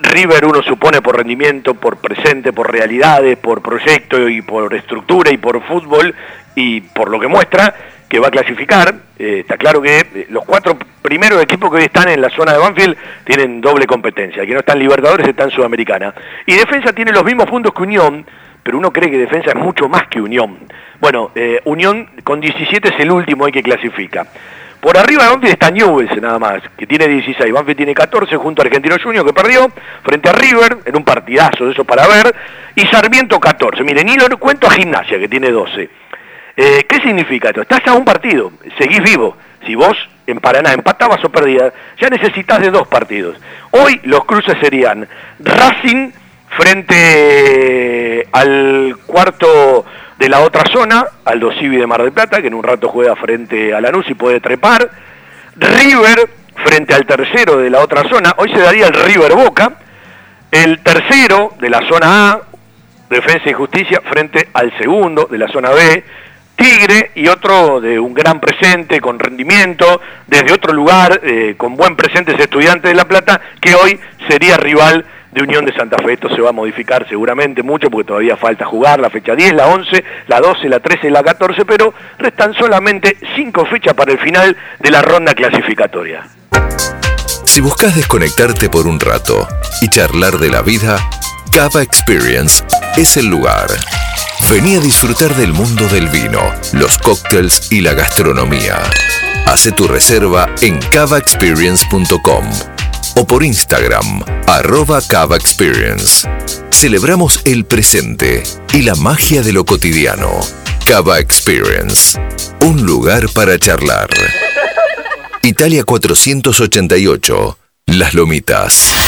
River uno supone por rendimiento, por presente, por realidades, por proyecto y por estructura y por fútbol y por lo que muestra, que va a clasificar. Eh, está claro que eh, los cuatro primeros equipos que hoy están en la zona de Banfield tienen doble competencia. que no están Libertadores están Sudamericana. Y Defensa tiene los mismos puntos que Unión, pero uno cree que Defensa es mucho más que Unión. Bueno, eh, Unión con 17 es el último que clasifica. Por arriba de Banfield está Newell's nada más, que tiene 16. Banfield tiene 14 junto a Argentino Junior que perdió frente a River en un partidazo de eso para ver. Y Sarmiento 14. Miren, y lo cuento a Gimnasia que tiene 12. Eh, ¿Qué significa esto? Estás a un partido, seguís vivo. Si vos en Paraná empatabas o perdías, ya necesitas de dos partidos. Hoy los cruces serían Racing frente al cuarto de la otra zona, al Dosivi de Mar del Plata, que en un rato juega frente a Lanús y puede trepar. River frente al tercero de la otra zona, hoy se daría el River Boca. El tercero de la zona A, Defensa y Justicia, frente al segundo de la zona B, Tigre y otro de un gran presente, con rendimiento, desde otro lugar, eh, con buen presente ese estudiante de La Plata, que hoy sería rival de Unión de Santa Fe. Esto se va a modificar seguramente mucho porque todavía falta jugar la fecha 10, la 11, la 12, la 13 y la 14, pero restan solamente cinco fechas para el final de la ronda clasificatoria. Si buscas desconectarte por un rato y charlar de la vida, Cava Experience es el lugar. Vení a disfrutar del mundo del vino, los cócteles y la gastronomía. Hace tu reserva en cavaexperience.com o por Instagram, arroba Cava Experience. Celebramos el presente y la magia de lo cotidiano. Cava Experience, un lugar para charlar. Italia 488, Las Lomitas.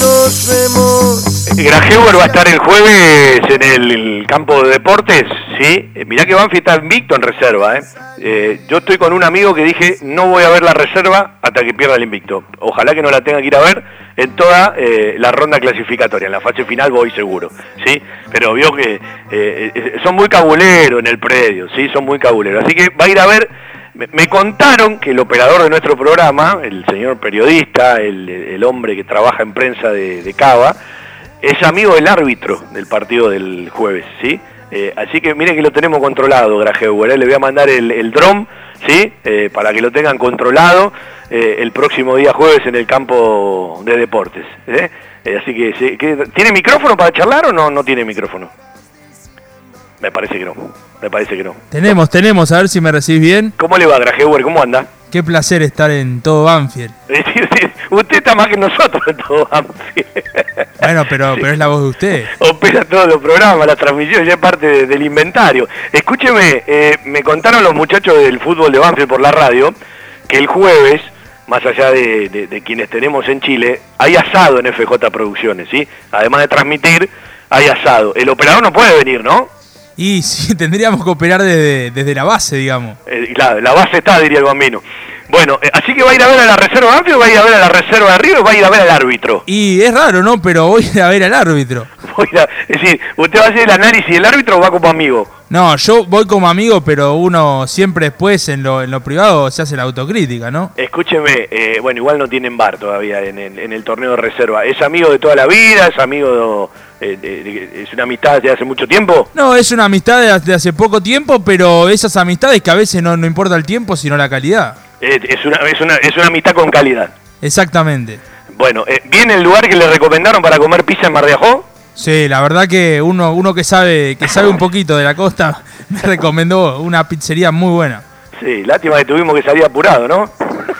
nos vemos. Grajeuer va a estar el jueves en el campo de deportes, ¿sí? Eh, Mirá que Banfield está invicto en reserva, ¿eh? Eh, Yo estoy con un amigo que dije, no voy a ver la reserva hasta que pierda el invicto. Ojalá que no la tenga que ir a ver en toda eh, la ronda clasificatoria. En la fase final voy seguro, ¿sí? Pero vio que son muy cabuleros en el predio, ¿sí? Son muy cabuleros. Así que va a ir a ver me, contaron que el operador de nuestro programa, el señor periodista, el, hombre que trabaja en prensa de, Cava, es amigo del árbitro del partido del jueves, ¿sí? Eh, así que miren que lo tenemos controlado, Grajeuer, ¿eh? le voy a mandar el, el ¿sí? Eh, para que lo tengan controlado eh, el próximo día jueves en el campo de deportes. así que, sí, que- ¿tiene micrófono para charlar o no, no tiene micrófono? Me parece que no, me parece que no. Tenemos, tenemos, a ver si me recibís bien. ¿Cómo le va, Grajeuer? ¿Cómo anda? Qué placer estar en todo Banfield. Es decir, sí, usted está más que nosotros en todo Banfield. Bueno, pero, pero es la voz de usted. Opera todos los programas, la transmisión, ya es parte de- del inventario. Escúcheme, eh, me contaron los muchachos del fútbol de Banfield por la radio que el jueves, más allá de, de- de quienes tenemos en Chile, hay asado en FJ Producciones, ¿sí? Además de transmitir, hay asado. El operador no puede venir, ¿no? Y sí, tendríamos que operar desde, desde la base, digamos. Eh, la, la base está, diría el bambino. Bueno, eh, así que va a ir a ver a la reserva Banfield, va a ir a ver a la reserva de River, va a ir a ver al árbitro. Y es raro, ¿no? Pero voy a ir a ver al árbitro. Voy a- es decir, usted va a hacer el análisis del árbitro o va como amigo. No, yo voy como amigo, pero uno siempre después en lo, en lo privado se hace la autocrítica, ¿no? Escúcheme, eh, bueno, igual no tienen bar todavía en el, en el torneo de reserva. ¿Es amigo de toda la vida? ¿Es amigo de, eh, de- de- es una amistad de hace mucho tiempo? No, es una amistad de hace poco tiempo, pero esas amistades que a veces no, no importa el tiempo, sino la calidad. Es, una, es, una, es una amistad con calidad. Exactamente. Bueno, eh, ¿viene el lugar que le recomendaron para comer pizza en Mar de Ajó? Sí, la verdad que uno, uno que sabe que sabe un poquito de la costa me recomendó una pizzería muy buena. Sí, lástima que tuvimos que salir apurado, ¿no?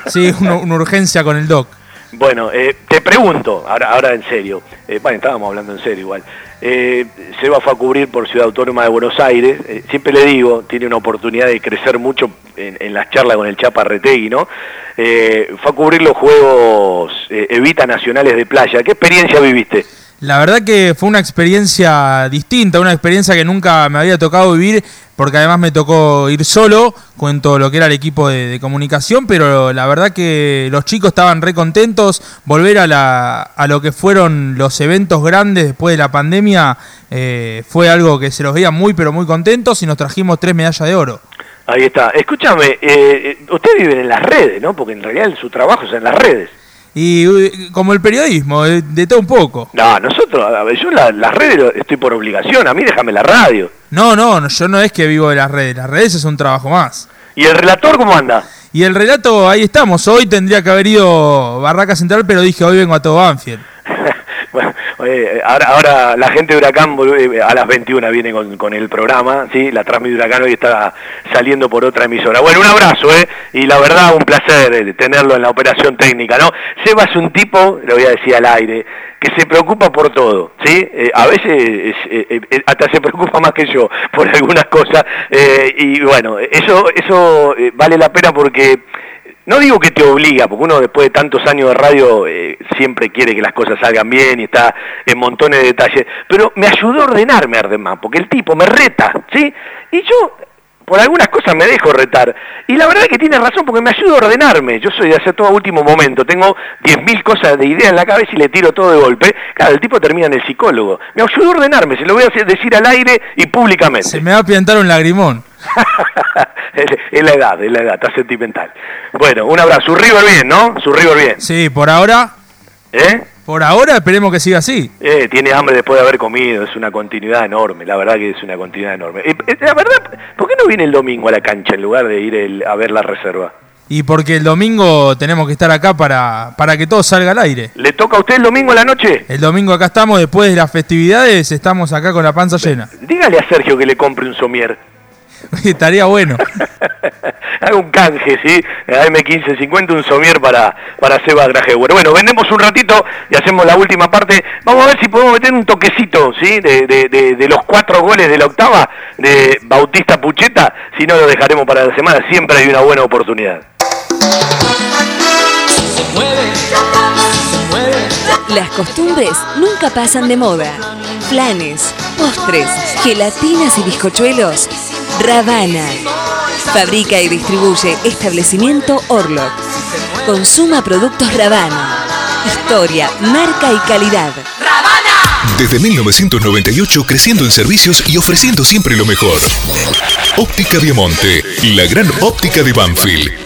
Sí, una, una urgencia con el doc. Bueno, eh, te pregunto, ahora, ahora en serio, eh, bueno, estábamos hablando en serio igual. Eh, Seba fue a cubrir por Ciudad Autónoma de Buenos Aires, eh, siempre le digo, tiene una oportunidad de crecer mucho en, en las charlas con el Chapa Retegui, ¿no? Eh, fue a cubrir los Juegos eh, Evita Nacionales de Playa. ¿Qué experiencia viviste? La verdad que fue una experiencia distinta, una experiencia que nunca me había tocado vivir, porque además me tocó ir solo todo lo que era el equipo de, comunicación, pero la verdad que los chicos estaban re contentos, volver a, la, a lo que fueron los eventos grandes después de la pandemia eh, fue algo que se los veía muy pero muy contentos y nos trajimos tres medallas de oro. Ahí está. Escúchame, eh, eh, ustedes viven en las redes, ¿no? Porque en realidad su trabajo es en las redes. Y uh, como el periodismo, de, de todo un poco. No, nosotros, a ver, yo la- las redes estoy por obligación, a mí déjame la radio. No, no, no, yo no es que vivo de las redes, las redes es un trabajo más. ¿Y el relator cómo anda? Y el relato, ahí estamos. Hoy tendría que haber ido Barraca Central, pero dije hoy vengo a todo Banfield. Bueno, ahora, ahora la gente de Huracán eh, a las 21 viene con, con el programa, ¿sí? La transmite Huracán hoy está saliendo por otra emisora. Bueno, un abrazo, ¿eh? Y la verdad, un placer eh, tenerlo en la operación técnica, ¿no? Seba es un tipo, lo voy a decir al aire, que se preocupa por todo, ¿sí? Eh, a veces es, eh, hasta se preocupa más que yo por algunas cosas. y bueno, eso, eso vale la pena porque no digo que te obliga, porque uno después de tantos años de radio eh, siempre quiere que las cosas salgan bien y está en montones de detalles, pero me ayudó a ordenarme Ardemán, porque el tipo me reta, ¿sí? Y yo por algunas cosas me dejo retar. Y la verdad es que tiene razón porque me ayuda a ordenarme. Yo soy de hacer todo último momento. Tengo 10.000 cosas de idea en la cabeza y le tiro todo de golpe. Claro, el tipo termina en el psicólogo. Me ayudó a ordenarme. Se lo voy a decir al aire y públicamente. Se me va a piantar un lagrimón. es, la edad, es la edad, está sentimental. Bueno, un abrazo. Su River bien, ¿no? Su River bien. Sí, por ahora. ¿Eh? Por ahora esperemos que siga así. Eh, tiene hambre después de haber comido, es una continuidad enorme, la verdad que es una continuidad enorme. Eh, eh, la verdad, ¿por qué no viene el domingo a la cancha en lugar de ir el- a ver la reserva? Y porque el domingo tenemos que estar acá para, para que todo salga al aire. ¿Le toca a usted el domingo a la noche? El domingo acá estamos, después de las festividades, estamos acá con la panza llena. Dígale a Sergio que le compre un somier. Estaría bueno. Haga un canje, ¿sí? A M1550, un somier para, para Seba Grajewer. Bueno, vendemos un ratito y hacemos la última parte. Vamos a ver si podemos meter un toquecito, ¿sí? De, de- de- de los cuatro goles de la octava de Bautista Pucheta. Si no, lo dejaremos para la semana. Siempre hay una buena oportunidad. Las costumbres nunca pasan de moda. Planes, postres, gelatinas y bizcochuelos. Ravana. Fabrica y distribuye establecimiento Orlock. Consuma productos Ravana. Historia, marca y calidad. Desde 1998 creciendo en servicios y ofreciendo siempre lo mejor. Óptica Viamonte, la gran óptica de Banfield.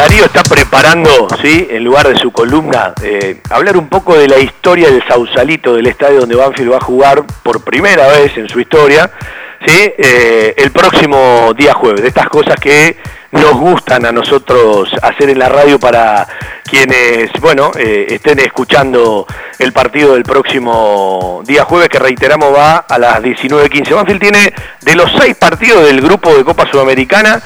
Darío está preparando, ¿sí? en lugar de su columna, eh, hablar un poco de la historia del Sausalito, del estadio donde Banfield va a jugar por primera vez en su historia, ¿sí? Eh, el próximo día jueves. De estas cosas que nos gustan a nosotros hacer en la radio para quienes, bueno, eh, estén escuchando el partido del próximo día jueves, que reiteramos va a las 19.15. Banfield tiene de los seis partidos del grupo de Copa Sudamericana,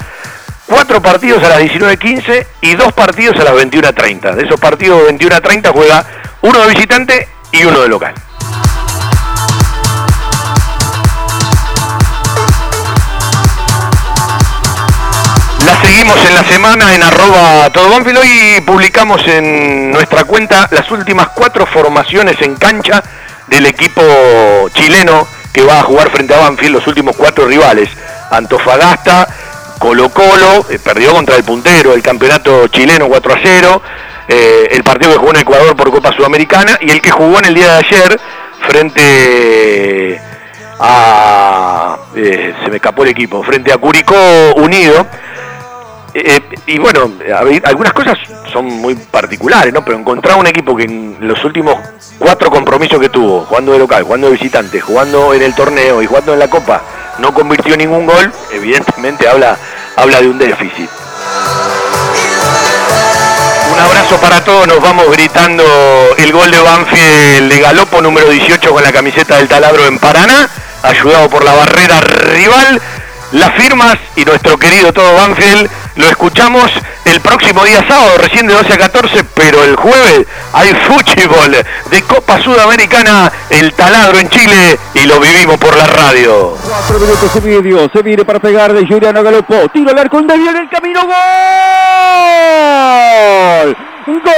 cuatro partidos a las 19.15 y dos partidos a las 21.30. De esos partidos de 21.30 juega uno de visitante y uno de local. La seguimos en la semana en arroba todo Banfield. Hoy publicamos en nuestra cuenta las últimas cuatro formaciones en cancha del equipo chileno que va a jugar frente a Banfield, los últimos cuatro rivales. Antofagasta, Colo Colo, eh, perdió contra el puntero el campeonato chileno 4 a 0, eh, el partido que jugó en Ecuador por Copa Sudamericana y el que jugó en el día de ayer frente a... eh, se me escapó el equipo, frente a Curicó Unido. Eh, y bueno, algunas cosas son muy particulares, ¿no? Pero encontrar un equipo que en los últimos cuatro compromisos que tuvo, jugando de local, jugando de visitante, jugando en el torneo y jugando en la Copa, no convirtió ningún gol, evidentemente habla, habla de un déficit. Un abrazo para todos, nos vamos gritando el gol de Banfield de Galopo número 18 con la camiseta del taladro en Paraná, ayudado por la barrera rival. Las firmas y nuestro querido todo Banfield lo escuchamos el próximo día sábado, recién de 12 a 14, pero el jueves hay fútbol de Copa Sudamericana, el taladro en Chile y lo vivimos por la radio. Cuatro minutos y medio. Se viene para pegar de Juliano Galopo. Tiro al arco, desvío en el camino. ¡Gol! ¡Gol!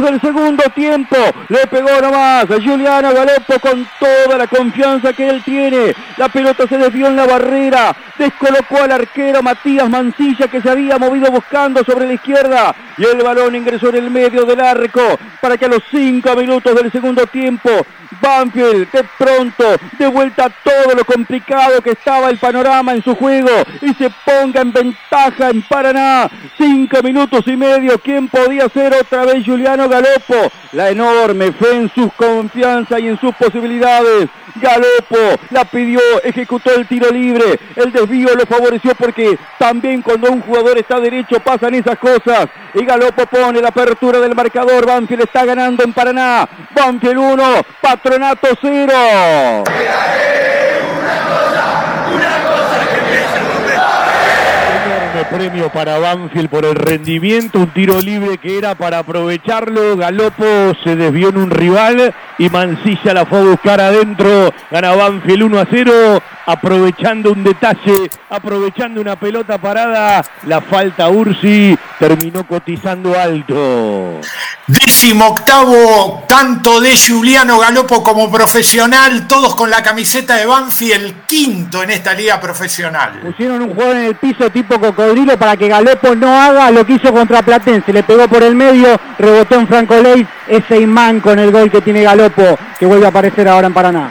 Minutos Comenzó el segundo tiempo. Le pegó nomás a Juliano Galopo con toda la confianza que él tiene. La pelota se desvió en la barrera. Descolocó al arquero Matías Mancilla que se había movido buscando sobre la izquierda. Y el balón ingresó en el medio del arco para que a los cinco minutos del segundo tiempo Banfield de pronto de vuelta todo lo complicado que estaba el panorama en su juego y se ponga en ventaja en Paraná. Cinco minutos y medio. ¿Quién podía ser otra vez Juliano Galopo? La enorme fe en sus confianza y en sus posibilidades. Galopo la pidió, ejecutó el tiro libre. El desvío lo favoreció porque también cuando un jugador está derecho pasan esas cosas. Y Galopo pone la apertura del marcador. Banfield está ganando en Paraná. Banfield 1, Patronato 0. Premio para Banfield por el rendimiento, un tiro libre que era para aprovecharlo, Galopo se desvió en un rival y Mancilla la fue a buscar adentro, gana Banfield 1 a 0, aprovechando un detalle, aprovechando una pelota parada, la falta Ursi terminó cotizando alto. Décimo octavo tanto de Juliano Galopo como profesional, todos con la camiseta de Banfield, el quinto en esta liga profesional. Pusieron un jugador en el piso tipo cocodrilo para que Galopo no haga lo que hizo contra Platense. Le pegó por el medio, rebotó en Franco Leis, ese imán con el gol que tiene Galopo, que vuelve a aparecer ahora en Paraná.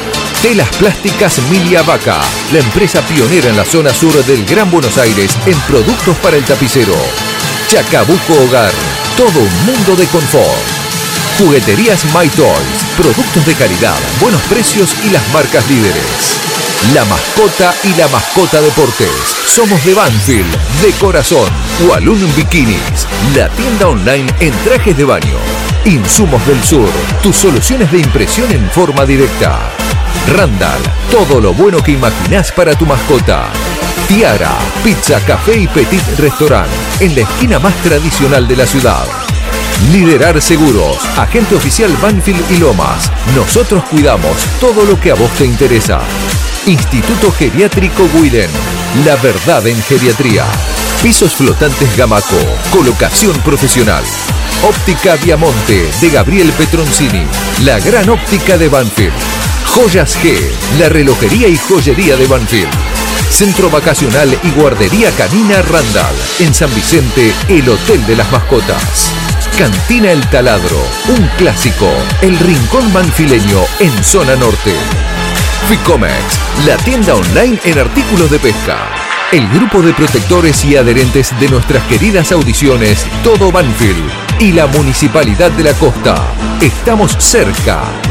Telas Plásticas Milia Vaca, la empresa pionera en la zona sur del Gran Buenos Aires en productos para el tapicero. Chacabuco Hogar, todo un mundo de confort. Jugueterías My Toys, productos de calidad, buenos precios y las marcas líderes. La mascota y la mascota deportes. Somos de Banfield, de corazón. Walloon Bikinis, la tienda online en trajes de baño. Insumos del Sur, tus soluciones de impresión en forma directa. Randall, todo lo bueno que imaginás para tu mascota. Tiara, pizza, café y petit restaurant, en la esquina más tradicional de la ciudad. Liderar Seguros, agente oficial Banfield y Lomas. Nosotros cuidamos todo lo que a vos te interesa. Instituto Geriátrico Guiden, la verdad en geriatría. Pisos flotantes Gamaco, colocación profesional. Óptica Viamonte de Gabriel Petroncini, la gran óptica de Banfield. Joyas G, la relojería y joyería de Banfield. Centro Vacacional y Guardería Canina Randall. En San Vicente, el Hotel de las Mascotas. Cantina El Taladro, un clásico. El Rincón Banfileño en zona norte. Ficomex, la tienda online en artículos de pesca. El grupo de protectores y adherentes de nuestras queridas audiciones Todo Banfield y la Municipalidad de la Costa. Estamos cerca.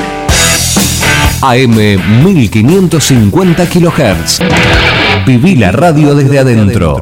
AM 1550 kHz. Viví la radio desde adentro.